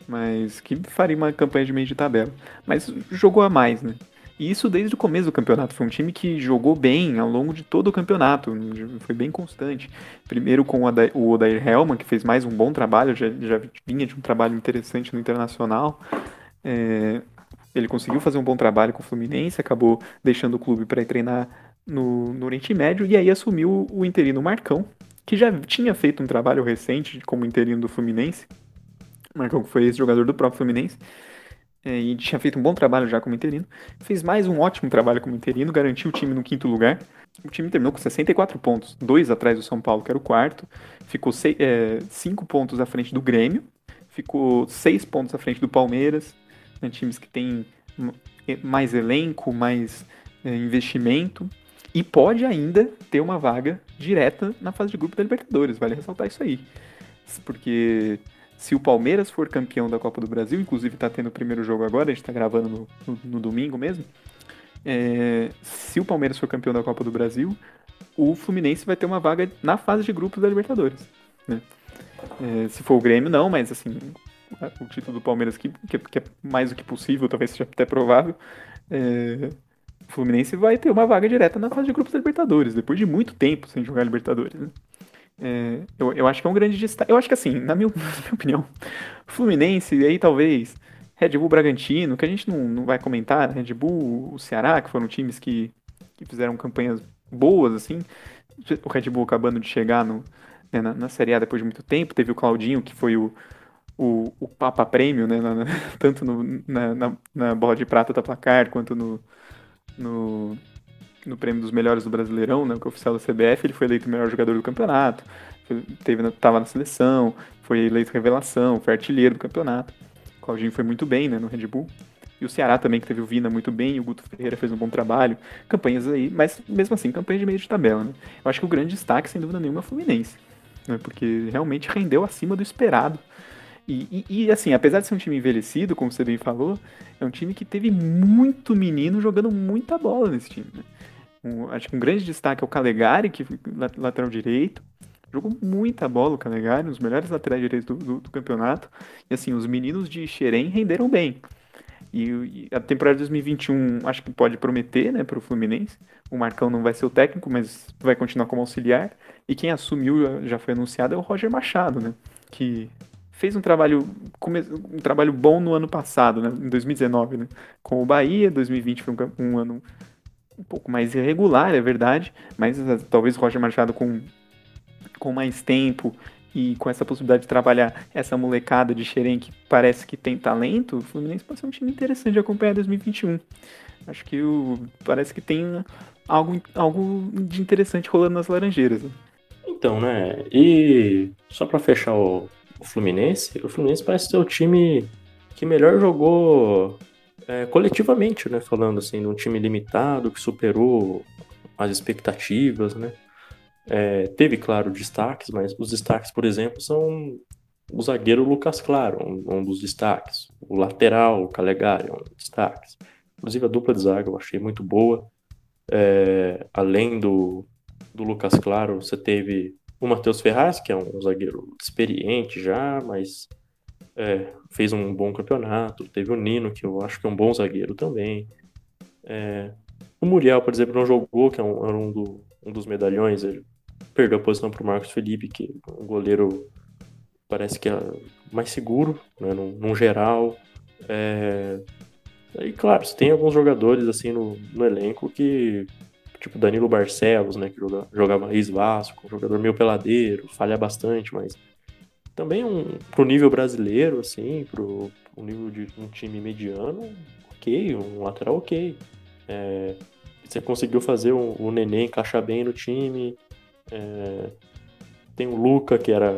mas que faria uma campanha de meio de tabela. Mas jogou a mais, né? E isso desde o começo do campeonato. Foi um time que jogou bem ao longo de todo o campeonato. Foi bem constante. Primeiro com o Odair Helman, que fez mais um bom trabalho, já, já vinha de um trabalho interessante no Internacional. É, ele conseguiu fazer um bom trabalho com o Fluminense, acabou deixando o clube para treinar no, no Oriente Médio e aí assumiu o interino Marcão, que já tinha feito um trabalho recente como interino do Fluminense. Marcão que foi esse jogador do próprio Fluminense é, e tinha feito um bom trabalho já como interino. Fez mais um ótimo trabalho como interino, garantiu o time no quinto lugar. O time terminou com 64 pontos, dois atrás do São Paulo, que era o quarto. Ficou 5 é, pontos à frente do Grêmio, ficou 6 pontos à frente do Palmeiras. Né, times que têm mais elenco, mais é, investimento. E pode ainda ter uma vaga direta na fase de grupo da Libertadores, vale ressaltar isso aí. Porque se o Palmeiras for campeão da Copa do Brasil, inclusive está tendo o primeiro jogo agora, a gente está gravando no, no, no, domingo mesmo. É, se o Palmeiras for campeão da Copa do Brasil, o Fluminense vai ter uma vaga na fase de grupos da Libertadores. Né? É, se for o Grêmio, não, mas assim, o título do Palmeiras, que, que, que é mais do que possível, talvez seja até provável, é, o Fluminense vai ter uma vaga direta na fase de grupos da Libertadores, depois de muito tempo sem jogar Libertadores. Né? É, eu, eu acho que é um grande destaque. Eu acho que assim, na minha, na minha opinião, Fluminense, e aí talvez Red Bull Bragantino, que a gente não, não vai comentar, Red Bull, o Ceará, que foram times que, que fizeram campanhas boas, assim. O Red Bull acabando de chegar no, né, na, na Série A depois de muito tempo. Teve o Claudinho, que foi o, o, o Papa Prêmio, né, na, na, tanto no, na, na, bola de prata da placar, quanto no, no, no prêmio dos melhores do Brasileirão, né, que é oficial da CBF, ele foi eleito o melhor jogador do campeonato, teve, tava na seleção, foi eleito revelação, foi artilheiro do campeonato. O Claudinho foi muito bem, né, no Red Bull. E o Ceará também, que teve o Vina muito bem, o Guto Ferreira fez um bom trabalho. Campanhas aí, mas mesmo assim, campanha de meio de tabela, né? Eu acho que o grande destaque, sem dúvida nenhuma, é o Fluminense. Né? Porque realmente rendeu acima do esperado. E, e, e, assim, apesar de ser um time envelhecido, como você bem falou, é um time que teve muito menino jogando muita bola nesse time. Né? Um, acho que um grande destaque é o Calegari, que lateral direito. Jogou muita bola o Calegari, um dos melhores laterais direitos do, do, do, campeonato. E assim, os meninos de Xerém renderam bem. E, a temporada de 2021 acho que pode prometer, né, para o Fluminense. O Marcão não vai ser o técnico, mas vai continuar como auxiliar. E quem assumiu, já foi anunciado, é o Roger Machado, né? Que fez um trabalho um trabalho bom no ano passado, né, em 2019, né, com o Bahia. 2020 foi um, um ano um pouco mais irregular, é verdade, mas uh, talvez o Roger Machado com, com mais tempo e com essa possibilidade de trabalhar essa molecada de Xerém que parece que tem talento, o Fluminense pode ser um time interessante de acompanhar 2021. Acho que o, parece que tem algo, algo de interessante rolando nas Laranjeiras. Né? Então, né? E só para fechar o, o Fluminense, o Fluminense parece ser o time que melhor jogou é, coletivamente, né? Falando assim, de um time limitado que superou as expectativas, né? É, teve, claro, destaques, mas os destaques, por exemplo, são o zagueiro Lucas Claro, um, um dos destaques. O lateral, o Calegari, um dos destaques. Inclusive a dupla de zaga eu achei muito boa. É, além do, do Lucas Claro, você teve o Matheus Ferraz, que é um zagueiro experiente já, mas é, fez um bom campeonato. Teve o Nino, que eu acho que é um bom zagueiro também. É, o Muriel, por exemplo, não jogou, que é um, era um, do, um dos medalhões. Ele perdeu a posição para o Marcos Felipe, que é um goleiro parece que é mais seguro, né, num, num geral. É, e claro, tem alguns jogadores assim no, no elenco que tipo Danilo Barcelos, né, que joga, jogava Reis Vasco, um jogador meio peladeiro, falha bastante, mas também um, pro nível brasileiro, assim, pro, pro nível de um time mediano, ok, um lateral ok. É, você conseguiu fazer o, o Nenê encaixar bem no time. É, tem o Luca, que era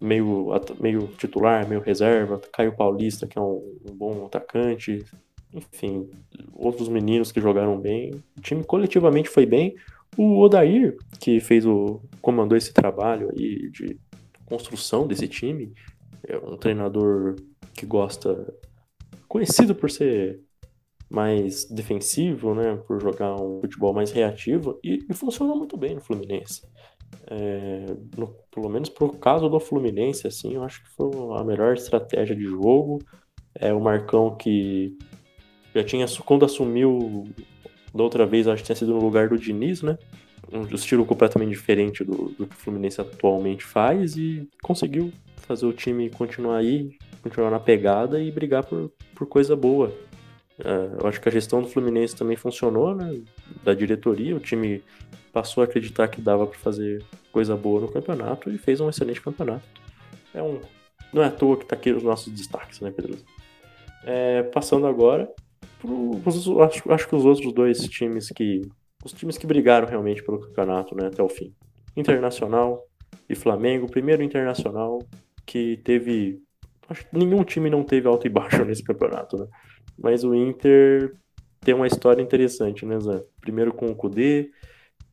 meio, meio titular, meio reserva. Caio Paulista, que é um, um bom atacante. Enfim, outros meninos que jogaram bem. O time coletivamente foi bem. O Odair, que fez o comandou esse trabalho aí de construção desse time, é um treinador que gosta conhecido por ser mais defensivo, né, por jogar um futebol mais reativo e, e funcionou muito bem no Fluminense. É, no, pelo menos pro caso do Fluminense, assim, eu acho que foi a melhor estratégia de jogo. É o Marcão que já tinha quando assumiu da outra vez, acho que tinha sido no lugar do Diniz, né? Um estilo completamente diferente do, do que o Fluminense atualmente faz e conseguiu fazer o time continuar aí, continuar na pegada e brigar por, por coisa boa. É, eu acho que a gestão do Fluminense também funcionou, né? Da diretoria, o time passou a acreditar que dava para fazer coisa boa no campeonato e fez um excelente campeonato. É um, não é à toa que tá aqui os nossos destaques, né, Pedro? É, passando agora, pro, acho, acho que os outros dois times que. Os times que brigaram realmente pelo campeonato né, até o fim. Internacional e Flamengo. Primeiro Internacional, que teve. Acho que nenhum time não teve alto e baixo nesse campeonato, né? Mas o Inter tem uma história interessante, né, Zé? Primeiro com o Kudê,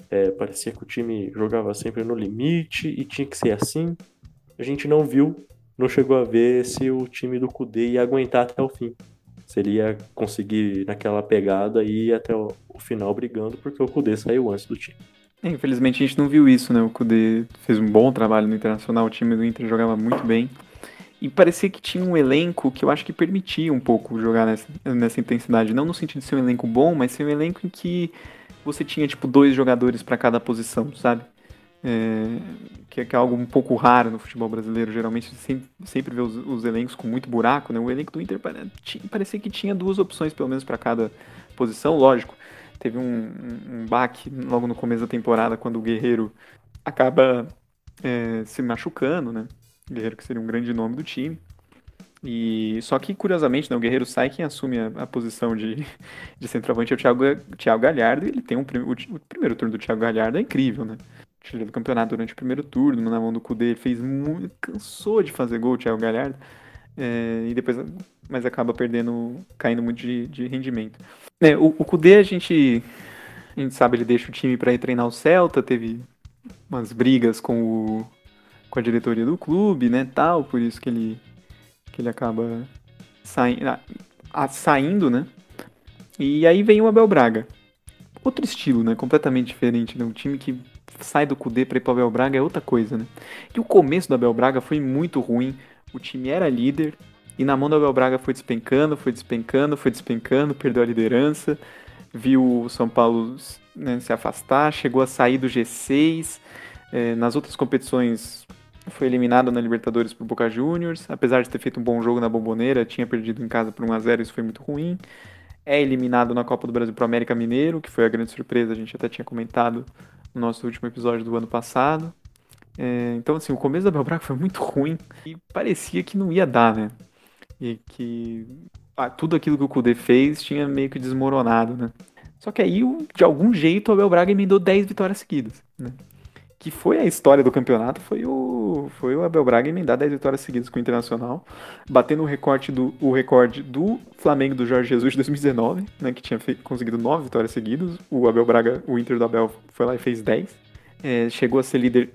é, parecia que o time jogava sempre no limite e tinha que ser assim. A gente não viu, não chegou a ver se o time do Kudê ia aguentar até o fim. Se ele ia conseguir naquela pegada e ir até o, final brigando, porque o Kudê saiu antes do time. É, infelizmente a gente não viu isso, né? O Kudê fez um bom trabalho no Internacional, o time do Inter jogava muito bem. E parecia que tinha um elenco que eu acho que permitia um pouco jogar nessa, nessa intensidade. Não no sentido de ser um elenco bom, mas ser um elenco em que você tinha, tipo, dois jogadores para cada posição, sabe? É, que, é, algo um pouco raro no futebol brasileiro. Geralmente sempre, sempre vê os, os, elencos com muito buraco, né? O elenco do Inter parecia que tinha duas opções, pelo menos, para cada posição. Lógico, teve um, um, um baque logo no começo da temporada, quando o Guerreiro acaba é, se machucando, né? Guerreiro que seria um grande nome do time. E só que curiosamente, né, o Guerreiro sai quem assume a, a posição de, de centroavante é o Thiago, Thiago Galhardo, e ele tem um o, o, primeiro turno do Thiago Galhardo é incrível, né? Tirou do campeonato durante o primeiro turno, na mão do Cudê, fez muito, cansou de fazer gol o Thiago Galhardo. É, e depois mas acaba perdendo, caindo muito de, de rendimento. É, o, o a gente, a gente sabe, ele deixa o time para ir treinar o Celta, teve umas brigas com o com a diretoria do clube, né, tal, por isso que ele que ele acaba saindo, né? E aí vem o Abel Braga. Outro estilo, né? Completamente diferente, né? Um time que sai do Cudê para ir pro Abel Braga é outra coisa, né? E o começo do Abel Braga foi muito ruim. O time era líder e na mão do Abel Braga foi despencando, foi despencando, foi despencando, perdeu a liderança, viu o São Paulo né, se afastar, chegou a sair do G6. É, nas outras competições foi eliminado na Libertadores por Boca Juniors, apesar de ter feito um bom jogo na Bomboneira, tinha perdido em casa por 1 a 0, isso foi muito ruim. É eliminado na Copa do Brasil para América Mineiro, que foi a grande surpresa, a gente até tinha comentado no nosso último episódio do ano passado. É, então, assim, o começo da Abel Braga foi muito ruim e parecia que não ia dar, né? E que ah, tudo aquilo que o Kudê fez tinha meio que desmoronado, né? Só que aí, de algum jeito, o Abel Braga emendou 10 vitórias seguidas, né? Que foi a história do campeonato, foi o, foi o Abel Braga emendar 10 vitórias seguidas com o Internacional, batendo o recorde do, o recorde do Flamengo do Jorge Jesus de 2019, né, que tinha feito, conseguido 9 vitórias seguidas. O Abel Braga, o Inter do Abel foi lá e fez 10. É, chegou a ser líder,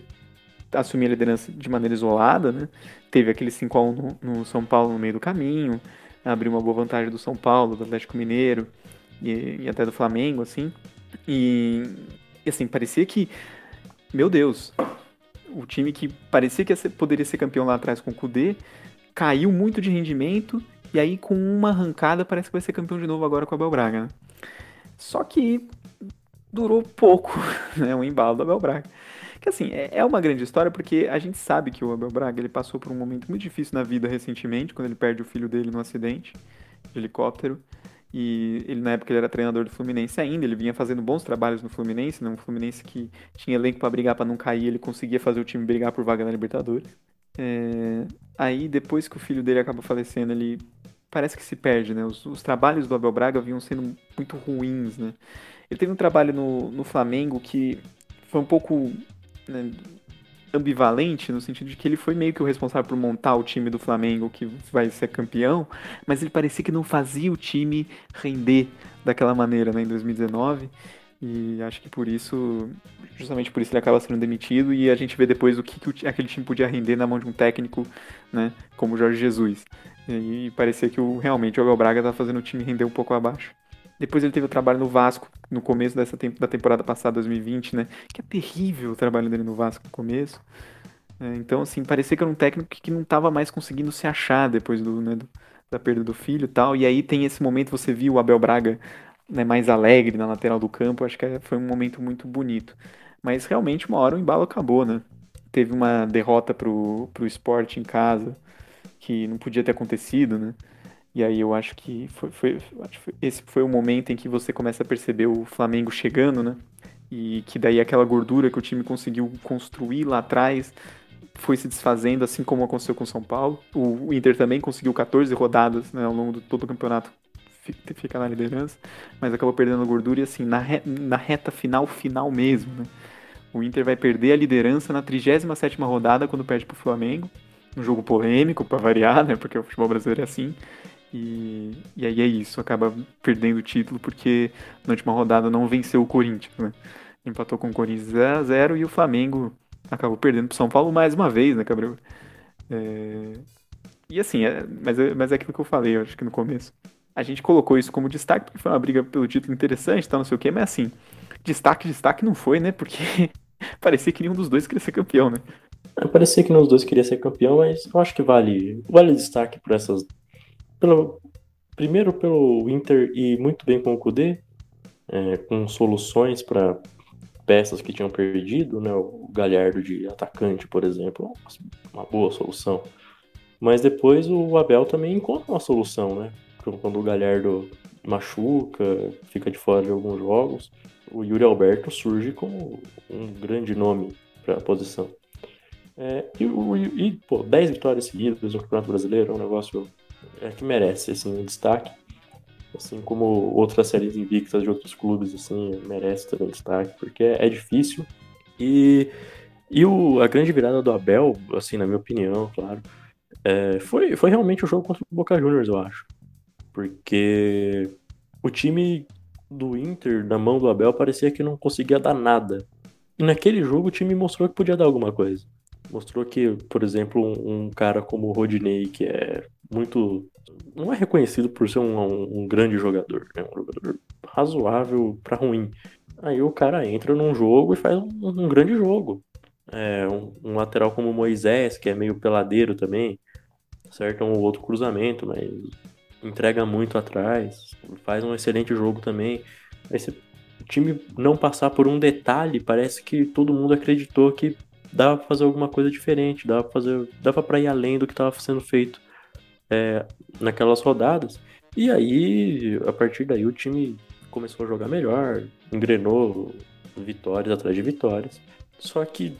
assumir a liderança de maneira isolada, né? Teve aquele 5x1 no, no São Paulo no meio do caminho, abriu uma boa vantagem do São Paulo, do Atlético Mineiro e, e até do Flamengo, assim. E, e assim, parecia que meu Deus, o time que parecia que poderia ser campeão lá atrás com o Kudê, caiu muito de rendimento, e aí com uma arrancada parece que vai ser campeão de novo agora com o Abel Braga. Né? Só que durou pouco, né, o embalo do Abel Braga. Que assim, é, é uma grande história porque a gente sabe que o Abel Braga ele passou por um momento muito difícil na vida recentemente, quando ele perde o filho dele no acidente de helicóptero. E ele, na época, ele era treinador do Fluminense ainda, ele vinha fazendo bons trabalhos no Fluminense, né? um Fluminense que tinha elenco para brigar para não cair, ele conseguia fazer o time brigar por vaga na Libertadores. É... Aí, depois que o filho dele acaba falecendo, ele parece que se perde, né? Os, os, trabalhos do Abel Braga vinham sendo muito ruins, né? Ele teve um trabalho no, no Flamengo que foi um pouco né, ambivalente, no sentido de que ele foi meio que o responsável por montar o time do Flamengo que vai ser campeão, mas ele parecia que não fazia o time render daquela maneira né, em 2019. E acho que por isso, justamente por isso ele acaba sendo demitido e a gente vê depois o que, que aquele time podia render na mão de um técnico, né, como o Jorge Jesus. E, e parecia que o, realmente o Abel Braga estava fazendo o time render um pouco abaixo. Depois ele teve o trabalho no Vasco, no começo dessa da temporada passada, 2020, né? Que é terrível o trabalho dele no Vasco no começo. É, então, assim, parecia que era um técnico que não estava mais conseguindo se achar depois do, né, do, da perda do filho e tal. E aí tem esse momento, você viu o Abel Braga né, mais alegre na lateral do campo. Acho que é, foi um momento muito bonito. Mas realmente, uma hora o embalo acabou, né? Teve uma derrota pro, pro esporte em casa, que não podia ter acontecido, né? E aí eu acho que foi, foi, acho que esse foi o momento em que você começa a perceber o Flamengo chegando, né? E que daí aquela gordura que o time conseguiu construir lá atrás foi se desfazendo, assim como aconteceu com o São Paulo. O Inter também conseguiu 14 rodadas né, ao longo de todo o campeonato ficar na liderança, mas acabou perdendo gordura e assim, na, re, na reta final, final mesmo, né? O Inter vai perder a liderança na 37ª rodada quando perde pro Flamengo. Um jogo polêmico, para variar, né? Porque o futebol brasileiro é assim. E, e aí é isso, acaba perdendo o título porque na última rodada não venceu o Corinthians, né? Empatou com o Corinthians 0 a 0 e o Flamengo acabou perdendo pro São Paulo mais uma vez, né, Gabriel? É... E assim, é... Mas, é... mas é aquilo que eu falei, eu acho que no começo. A gente colocou isso como destaque porque foi uma briga pelo título interessante, tal, não sei o quê, mas assim, destaque, destaque não foi, né? Porque parecia que nenhum dos dois queria ser campeão, né? Parecia que nenhum dos dois queria ser campeão, mas eu acho que vale, vale destaque por essas pelo, primeiro pelo Inter e muito bem com o Kudê, é, com soluções para peças que tinham perdido, né? O Galhardo de atacante, por exemplo, uma boa solução. Mas depois o Abel também encontra uma solução, né? Quando o Galhardo machuca, fica de fora de alguns jogos, o Yuri Alberto surge como um grande nome para a posição. É, e, e, pô, 10 vitórias seguidas no Campeonato Brasileiro é um negócio é que merece assim um destaque. Assim como outras séries invictas de outros clubes, assim, merece também destaque, porque é, difícil. E, e o, a grande virada do Abel, assim, na minha opinião, claro, é, foi, foi realmente o jogo contra o Boca Juniors, eu acho. Porque o time do Inter, na mão do Abel, parecia que não conseguia dar nada. E naquele jogo o time mostrou que podia dar alguma coisa. Mostrou que, por exemplo, um, um cara como o Rodinei, que é muito. Não é reconhecido por ser um, um, um grande jogador, né? Um jogador razoável para ruim. Aí o cara entra num jogo e faz um, um grande jogo. É, um, lateral como Moisés, que é meio peladeiro também, acerta um outro cruzamento, mas entrega muito atrás, faz um excelente jogo também. Aí se o time não passar por um detalhe, parece que todo mundo acreditou que dava pra fazer alguma coisa diferente, dava pra, fazer, dava pra ir além do que estava sendo feito é, naquelas rodadas. E aí, a partir daí, o time começou a jogar melhor, engrenou vitórias atrás de vitórias. Só que,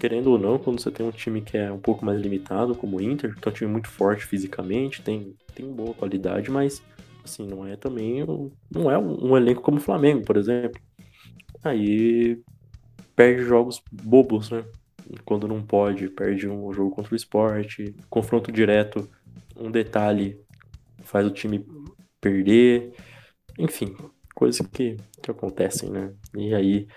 querendo ou não, quando você tem um time que é um pouco mais limitado, como o Inter, que é um time muito forte fisicamente, tem, tem boa qualidade, mas assim, não é também não é um, elenco como o Flamengo, por exemplo. Aí perde jogos bobos, né? Quando não pode, perde um jogo contra o esporte, confronto direto um detalhe faz o time perder. Enfim, coisas que, que acontecem, né? E aí.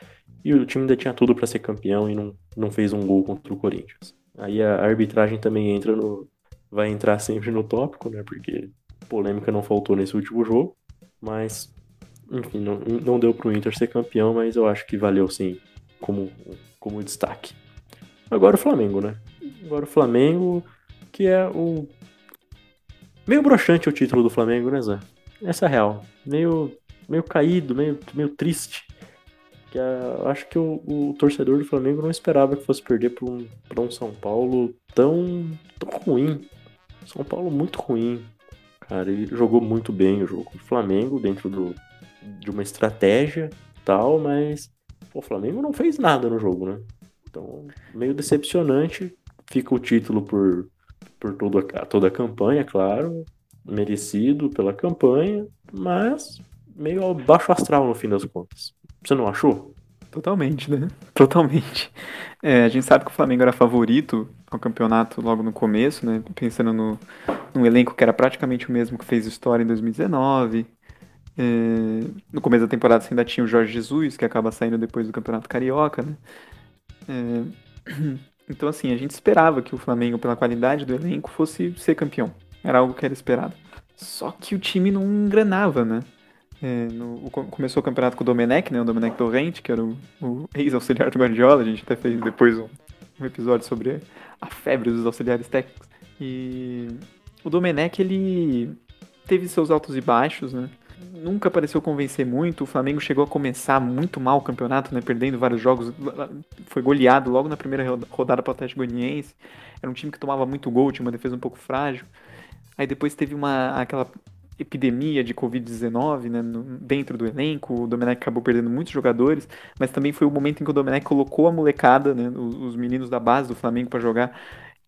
E o time ainda tinha tudo para ser campeão e não, não fez um gol contra o Corinthians. Aí a arbitragem também entra no. Vai entrar sempre no tópico, né? Porque polêmica não faltou nesse último jogo. Mas, enfim, não, não deu pro Inter ser campeão, mas eu acho que valeu sim como, como destaque. Agora o Flamengo, né? Agora o Flamengo, que é o Meio broxante o título do Flamengo, né, Zé? Essa é a real. Meio, meio caído, meio, meio triste. Que a, acho que o, o, torcedor do Flamengo não esperava que fosse perder para um, pra um São Paulo tão, tão ruim. São Paulo muito ruim. Cara, ele jogou muito bem o jogo. O Flamengo dentro do, de uma estratégia tal, mas pô, o Flamengo não fez nada no jogo, né? Então, meio decepcionante. Fica o título por por toda, toda a campanha, claro, merecido pela campanha, mas meio baixo astral no fim das contas. Você não achou? Totalmente, né? Totalmente. É, a gente sabe que o Flamengo era favorito ao campeonato logo no começo, né? Pensando no, no elenco que era praticamente o mesmo que fez história em 2019. É, no começo da temporada você ainda tinha o Jorge Jesus, que acaba saindo depois do Campeonato Carioca, né? É, então, assim, a gente esperava que o Flamengo, pela qualidade do elenco, fosse ser campeão. Era algo que era esperado. Só que o time não engrenava, né? É, no, começou o campeonato com o Domenech, né? O Domenech Torrente, que era o, o ex-auxiliar do Guardiola. A gente até fez depois um, um, episódio sobre a febre dos auxiliares técnicos. E o Domenech, ele teve seus altos e baixos, né? Nunca pareceu convencer muito. O Flamengo chegou a começar muito mal o campeonato, né? Perdendo vários jogos. Foi goleado logo na primeira rodada para o Atlético Goianiense. Era um time que tomava muito gol, tinha uma defesa um pouco frágil. Aí depois teve uma aquela epidemia de Covid-19 né, dentro do elenco, o Domenech acabou perdendo muitos jogadores, mas também foi o momento em que o Domenech colocou a molecada, né, os, os meninos da base do Flamengo para jogar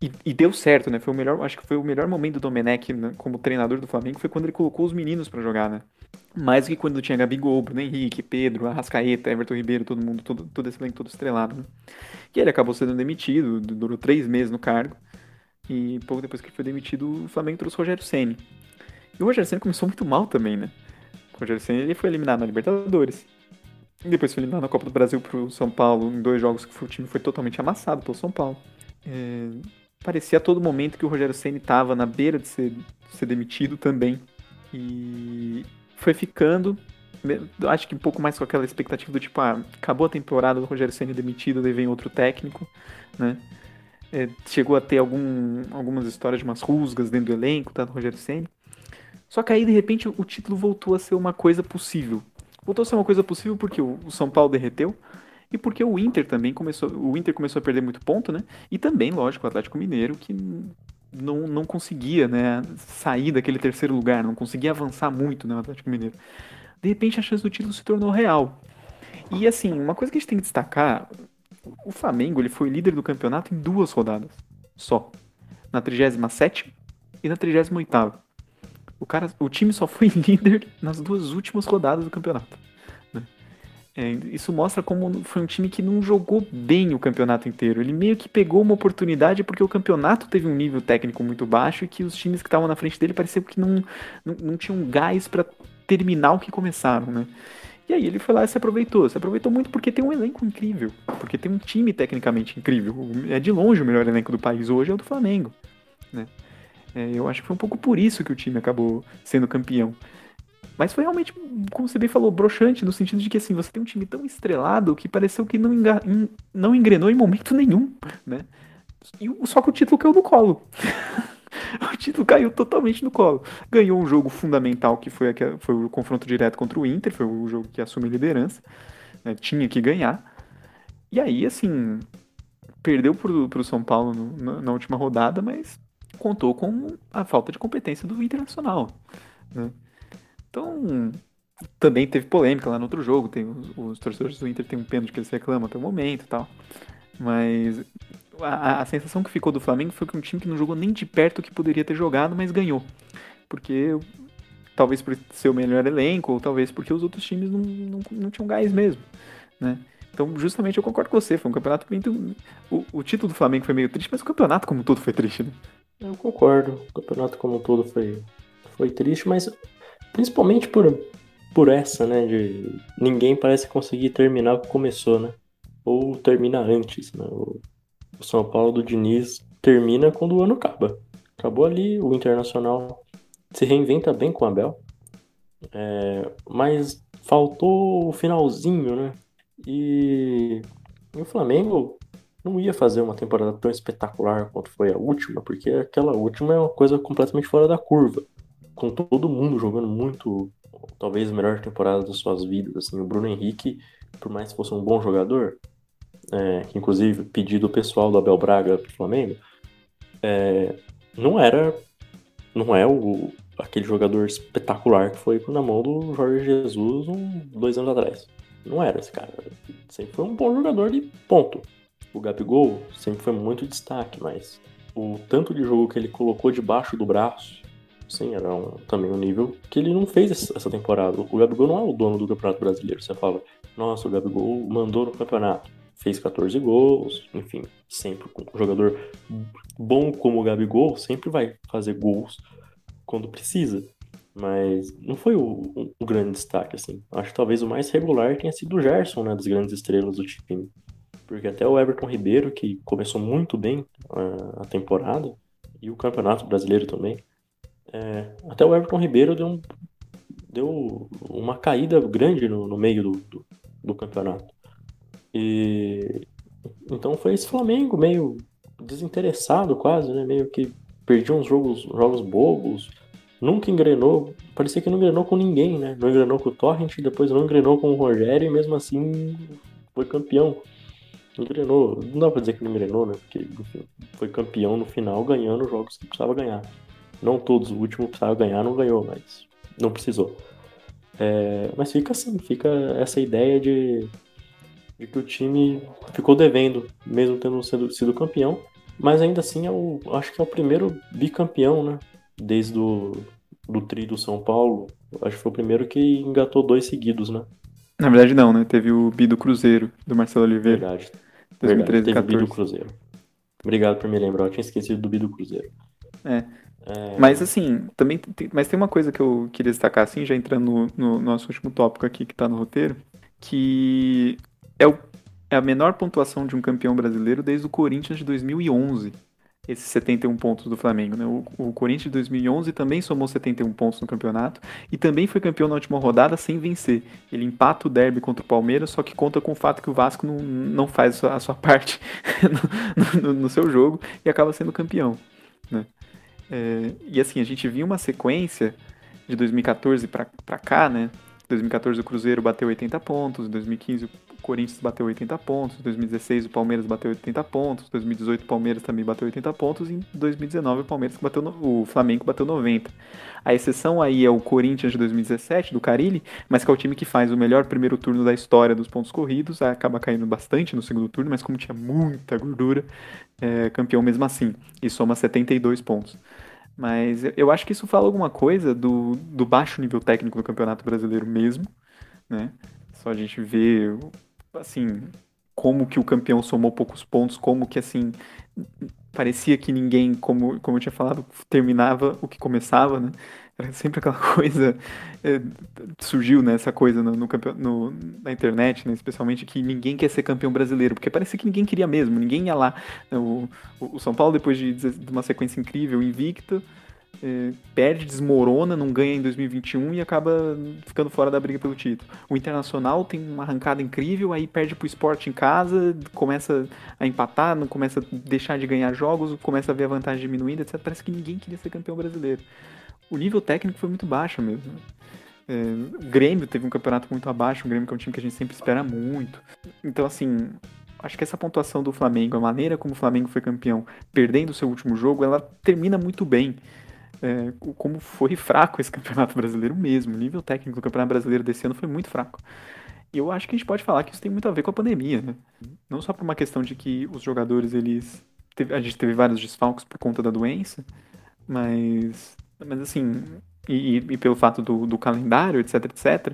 e, e, deu certo, né? Foi o melhor, acho que foi o melhor momento do Domenech né, como treinador do Flamengo foi quando ele colocou os meninos para jogar, né? Mais do que quando tinha Gabigol, Bruno Henrique, Pedro, Arrascaeta, Everton Ribeiro, todo mundo, todo, todo esse elenco todo estrelado, né? E ele acabou sendo demitido, durou três meses no cargo. E pouco depois que ele foi demitido, o Flamengo trouxe o Rogério Ceni. E o Rogério Senna começou muito mal também, né? O Rogério Senna ele foi eliminado na Libertadores. E depois foi eliminado na Copa do Brasil pro São Paulo, em dois jogos que o time foi totalmente amassado pelo São Paulo. É... Parecia a todo momento que o Rogério Senna estava na beira de ser, de ser demitido também. E foi ficando, acho que um pouco mais com aquela expectativa do tipo, ah, acabou a temporada do Rogério Senna demitido, daí vem outro técnico, né? É, chegou a ter algum, algumas histórias de umas rusgas dentro do elenco, tá, do Rogério Senna. Só que aí, de repente, o título voltou a ser uma coisa possível. Voltou a ser uma coisa possível porque o São Paulo derreteu e porque o Inter também começou. O Inter começou a perder muito ponto, né? E também, lógico, o Atlético Mineiro, que não, não conseguia né, sair daquele terceiro lugar, não conseguia avançar muito no né, Atlético Mineiro. De repente a chance do título se tornou real. E assim, uma coisa que a gente tem que destacar, o Flamengo ele foi líder do campeonato em duas rodadas só. Na 37 e na 38 o, cara, o time só foi líder nas duas últimas rodadas do campeonato. É, isso mostra como foi um time que não jogou bem o campeonato inteiro. Ele meio que pegou uma oportunidade porque o campeonato teve um nível técnico muito baixo e que os times que estavam na frente dele pareciam que não, não, não tinham gás para terminar o que começaram, né? E aí ele foi lá e se aproveitou. Se aproveitou muito porque tem um elenco incrível. Porque tem um time tecnicamente incrível. É de longe o melhor elenco do país hoje é o do Flamengo. Né? É, eu acho que foi um pouco por isso que o time acabou sendo campeão. Mas foi realmente, como você bem falou, broxante, no sentido de que assim, você tem um time tão estrelado que pareceu que não, enga... não engrenou em momento nenhum, né? E só que o título caiu no colo. o título caiu totalmente no colo. Ganhou um jogo fundamental que foi, foi o confronto direto contra o Inter, foi o jogo que assume liderança. Né? Tinha que ganhar. E aí, assim, perdeu pro, pro São Paulo no, na, na última rodada, mas contou com a falta de competência do Internacional. Né? Então, também teve polêmica lá no outro jogo. Tem os, os torcedores do Inter tem um pênalti que eles reclamam até o momento e tal. Mas a, a, sensação que ficou do Flamengo foi que um time que não jogou nem de perto o que poderia ter jogado, mas ganhou. Porque talvez por ser o melhor elenco, ou talvez porque os outros times não, não, não tinham gás mesmo. Né? Então, justamente, eu concordo com você. Foi um campeonato muito. O, o título do Flamengo foi meio triste, mas o campeonato como todo foi triste, né? Eu concordo. O campeonato como um todo foi, foi triste, mas principalmente por, por essa, né? De ninguém parece conseguir terminar o que começou, né? Ou termina antes, né? O, São Paulo do Diniz termina quando o ano acaba. Acabou ali, o Internacional se reinventa bem com o Abel. É, mas faltou o finalzinho, né? E, e o Flamengo não ia fazer uma temporada tão espetacular quanto foi a última, porque aquela última é uma coisa completamente fora da curva. Com todo mundo jogando muito, talvez a melhor temporada das suas vidas. Assim, o Bruno Henrique, por mais que fosse um bom jogador, é, inclusive pedido pessoal do Abel Braga pro Flamengo, é, não era, não é o, aquele jogador espetacular que foi na mão do Jorge Jesus um, dois anos atrás. Não era esse cara. Sempre foi um bom jogador de ponto. O Gabigol sempre foi muito destaque, mas o tanto de jogo que ele colocou debaixo do braço, Sim, era um, também um nível que ele não fez essa temporada. O Gabigol não é o dono do Campeonato Brasileiro. Você fala, nossa, o Gabigol mandou no campeonato. Fez 14 gols, enfim, sempre um jogador bom como o Gabigol sempre vai fazer gols quando precisa. Mas não foi o, o, o grande destaque, assim. Acho que talvez o mais regular tenha sido o Gerson, né, das grandes estrelas do time. Porque até o Everton Ribeiro, que começou muito bem a, a temporada, e o Campeonato Brasileiro também, é, até o Everton Ribeiro deu, um, deu uma caída grande no, no meio do, do, do, campeonato. E então foi esse Flamengo meio desinteressado quase, né? Meio que perdia uns jogos, jogos bobos, nunca engrenou, parecia que não engrenou com ninguém, né? Não engrenou com o Torrent, depois não engrenou com o Rogério e mesmo assim foi campeão. Engrenou, não dá pra dizer que não engrenou, né? Porque enfim, foi campeão no final, ganhando os jogos que precisava ganhar. Não todos, o último precisava ganhar, não ganhou, mas não precisou. É, mas fica assim, fica essa ideia de, de, que o time ficou devendo, mesmo tendo sido, sido campeão. Mas ainda assim, é o, acho que é o primeiro bicampeão, né? Desde o do tri do São Paulo. Acho que foi o primeiro que engatou dois seguidos, né? Na verdade, não, né? Teve o bi do Cruzeiro, do Marcelo Oliveira. Verdade. 2013 Verdade, teve o bi do Cruzeiro. Obrigado por me lembrar, eu tinha esquecido do bi do Cruzeiro. É. É... Mas assim, também tem, mas tem uma coisa que eu queria destacar, assim, já entrando no, no nosso último tópico aqui que tá no roteiro, que é, o, é a menor pontuação de um campeão brasileiro desde o Corinthians de 2011. Esses 71 pontos do Flamengo, né? O, o Corinthians de 2011 também somou 71 pontos no campeonato e também foi campeão na última rodada sem vencer. Ele empata o derby contra o Palmeiras, só que conta com o fato que o Vasco não, não faz a sua, a sua parte no, no, no seu jogo e acaba sendo campeão, né? É, e assim, a gente viu uma sequência de 2014 para cá, né? 2014 o Cruzeiro bateu 80 pontos, 2015 o Corinthians bateu 80 pontos, 2016 o Palmeiras bateu 80 pontos, 2018 o Palmeiras também bateu 80 pontos e em 2019 o Palmeiras bateu no, o Flamengo bateu 90. A exceção aí é o Corinthians de 2017 do Carilli, mas que é o time que faz o melhor primeiro turno da história dos pontos corridos, acaba caindo bastante no segundo turno, mas como tinha muita gordura, é campeão mesmo assim e soma 72 pontos. Mas eu acho que isso fala alguma coisa do, do baixo nível técnico do Campeonato Brasileiro mesmo, né? Só a gente vê, assim, como que o campeão somou poucos pontos, como que, assim, parecia que ninguém, como, como eu tinha falado, terminava o que começava, né? Era sempre aquela coisa. É, surgiu né, essa coisa no, no, no, na internet, né, especialmente, que ninguém quer ser campeão brasileiro, porque parecia que ninguém queria mesmo, ninguém ia lá. O, o São Paulo, depois de, de uma sequência incrível, invicta, é, perde, desmorona, não ganha em 2021 e acaba ficando fora da briga pelo título. O Internacional tem uma arrancada incrível, aí perde pro esporte em casa, começa a empatar, não começa a deixar de ganhar jogos, começa a ver a vantagem diminuindo, etc. Parece que ninguém queria ser campeão brasileiro. O nível técnico foi muito baixo mesmo. É, o Grêmio teve um campeonato muito abaixo, o Grêmio que é um time que a gente sempre espera muito. Então, assim, acho que essa pontuação do Flamengo, a maneira como o Flamengo foi campeão, perdendo o seu último jogo, ela termina muito bem é, como foi fraco esse Campeonato Brasileiro mesmo. O nível técnico do Campeonato Brasileiro desse ano foi muito fraco. E eu acho que a gente pode falar que isso tem muito a ver com a pandemia, né? Não só por uma questão de que os jogadores, eles... Teve, a gente teve vários desfalques por conta da doença, mas... Mas assim, e, e pelo fato do, do, calendário, etc, etc,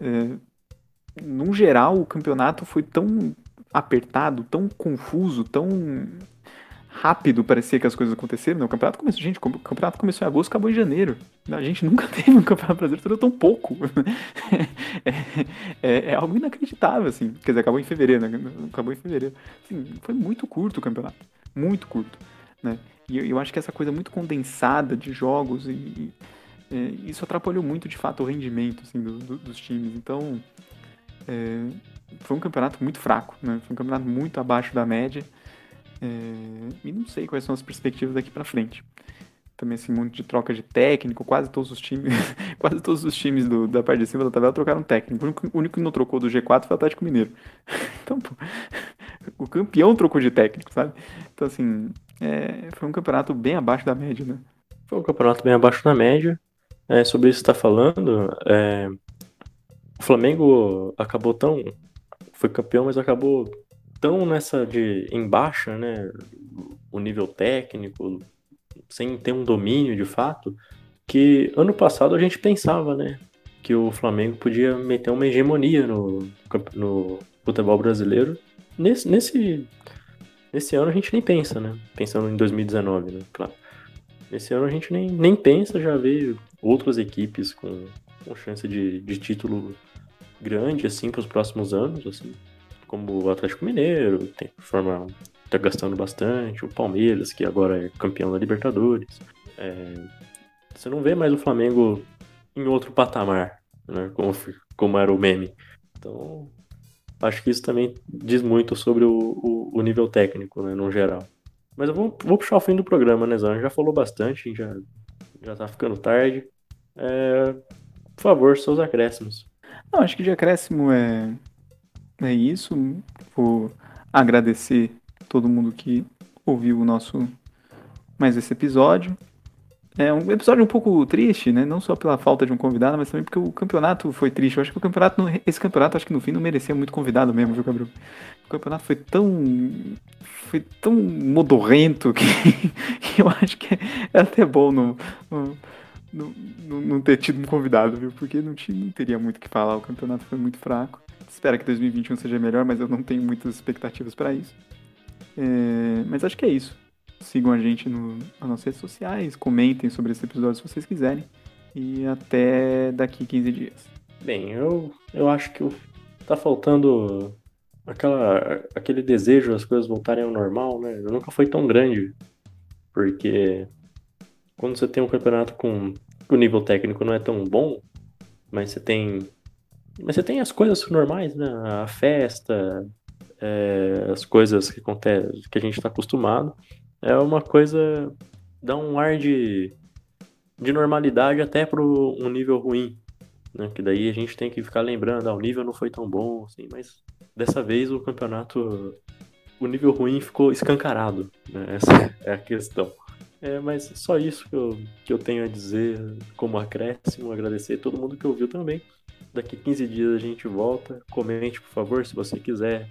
é, no geral o campeonato foi tão apertado, tão confuso, tão rápido parecia que as coisas aconteceram. Né? O campeonato começou, gente, o campeonato começou em agosto, acabou em janeiro. A gente nunca teve um campeonato brasileiro durou tão pouco. é, é, é, algo inacreditável, assim. Quer dizer, acabou em fevereiro, né? Acabou em fevereiro. Assim, foi muito curto o campeonato. Muito curto. Né? E eu, eu acho que essa coisa muito condensada de jogos e, e é, isso atrapalhou muito, de fato, o rendimento assim, do, do, dos times. Então, é, foi um campeonato muito fraco, né? Foi um campeonato muito abaixo da média. É, e não sei quais são as perspectivas daqui para frente. Também assim, muito de troca de técnico, quase todos os times, quase todos os times do, da parte de cima da tabela trocaram técnico. O único, o único que não trocou do G4 foi o Atlético Mineiro. Então, pô, o campeão trocou de técnico, sabe? Então, assim, é, foi um campeonato bem abaixo da média, né? Foi um campeonato bem abaixo da média. É, sobre isso que você está falando, é, o Flamengo acabou tão. Foi campeão, mas acabou tão nessa de em baixa, né, o nível técnico, sem ter um domínio de fato, que ano passado a gente pensava, né? Que o Flamengo podia meter uma hegemonia no, no futebol brasileiro. Nesse, nesse, nesse ano a gente nem pensa, né? Pensando em 2019, né? Claro. Esse ano a gente nem, nem pensa, já vê outras equipes com, com chance de, de título grande, assim, para os próximos anos, assim. Como o Atlético Mineiro, tem forma tá gastando bastante, o Palmeiras, que agora é campeão da Libertadores. É, você não vê mais o Flamengo em outro patamar, né? Como, como era o meme. Então, acho que isso também diz muito sobre o, o, o nível técnico, né, no geral. Mas eu vou, vou puxar o fim do programa, né, Zan? Já falou bastante, já, já tá ficando tarde. É, por favor, seus acréscimos. Não, acho que de acréscimo é, é isso. Vou agradecer todo mundo que ouviu o nosso mais esse episódio. É um episódio um pouco triste, né? Não só pela falta de um convidado, mas também porque o campeonato foi triste. Eu acho que o campeonato, esse campeonato, acho que no fim não merecia muito convidado mesmo, viu, Gabriel? O campeonato foi tão. Foi tão modorrento que, que eu acho que é, até bom não, não, não, ter tido um convidado, viu? Porque não, tinha, não teria muito o que falar. O campeonato foi muito fraco. Espero que 2021 seja melhor, mas eu não tenho muitas expectativas para isso. É, mas acho que é isso. Sigam a gente no, nas nossas redes sociais, comentem sobre esse episódio se vocês quiserem. E até daqui 15 dias. Bem, eu, eu acho que tá faltando aquela, aquele desejo das coisas voltarem ao normal, né? Nunca foi tão grande. Porque quando você tem um campeonato com o nível técnico não é tão bom, mas você tem. Mas você tem as coisas normais, né? A festa, é, as coisas que acontecem, que a gente está acostumado é uma coisa dá um ar de, de normalidade até para um nível ruim, né? Que daí a gente tem que ficar lembrando, ah, o nível não foi tão bom, assim, mas dessa vez o campeonato, o nível ruim ficou escancarado, né? Essa é a questão. É, mas só isso que eu, que eu tenho a dizer como acréscimo, agradecer a todo mundo que ouviu também. Daqui 15 dias a gente volta. Comente, por favor, se você quiser,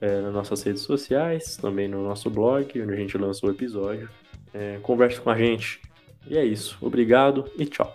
é, nas nossas redes sociais, também no nosso blog, onde a gente lança o episódio. É, converse com a gente. E é isso. Obrigado e tchau.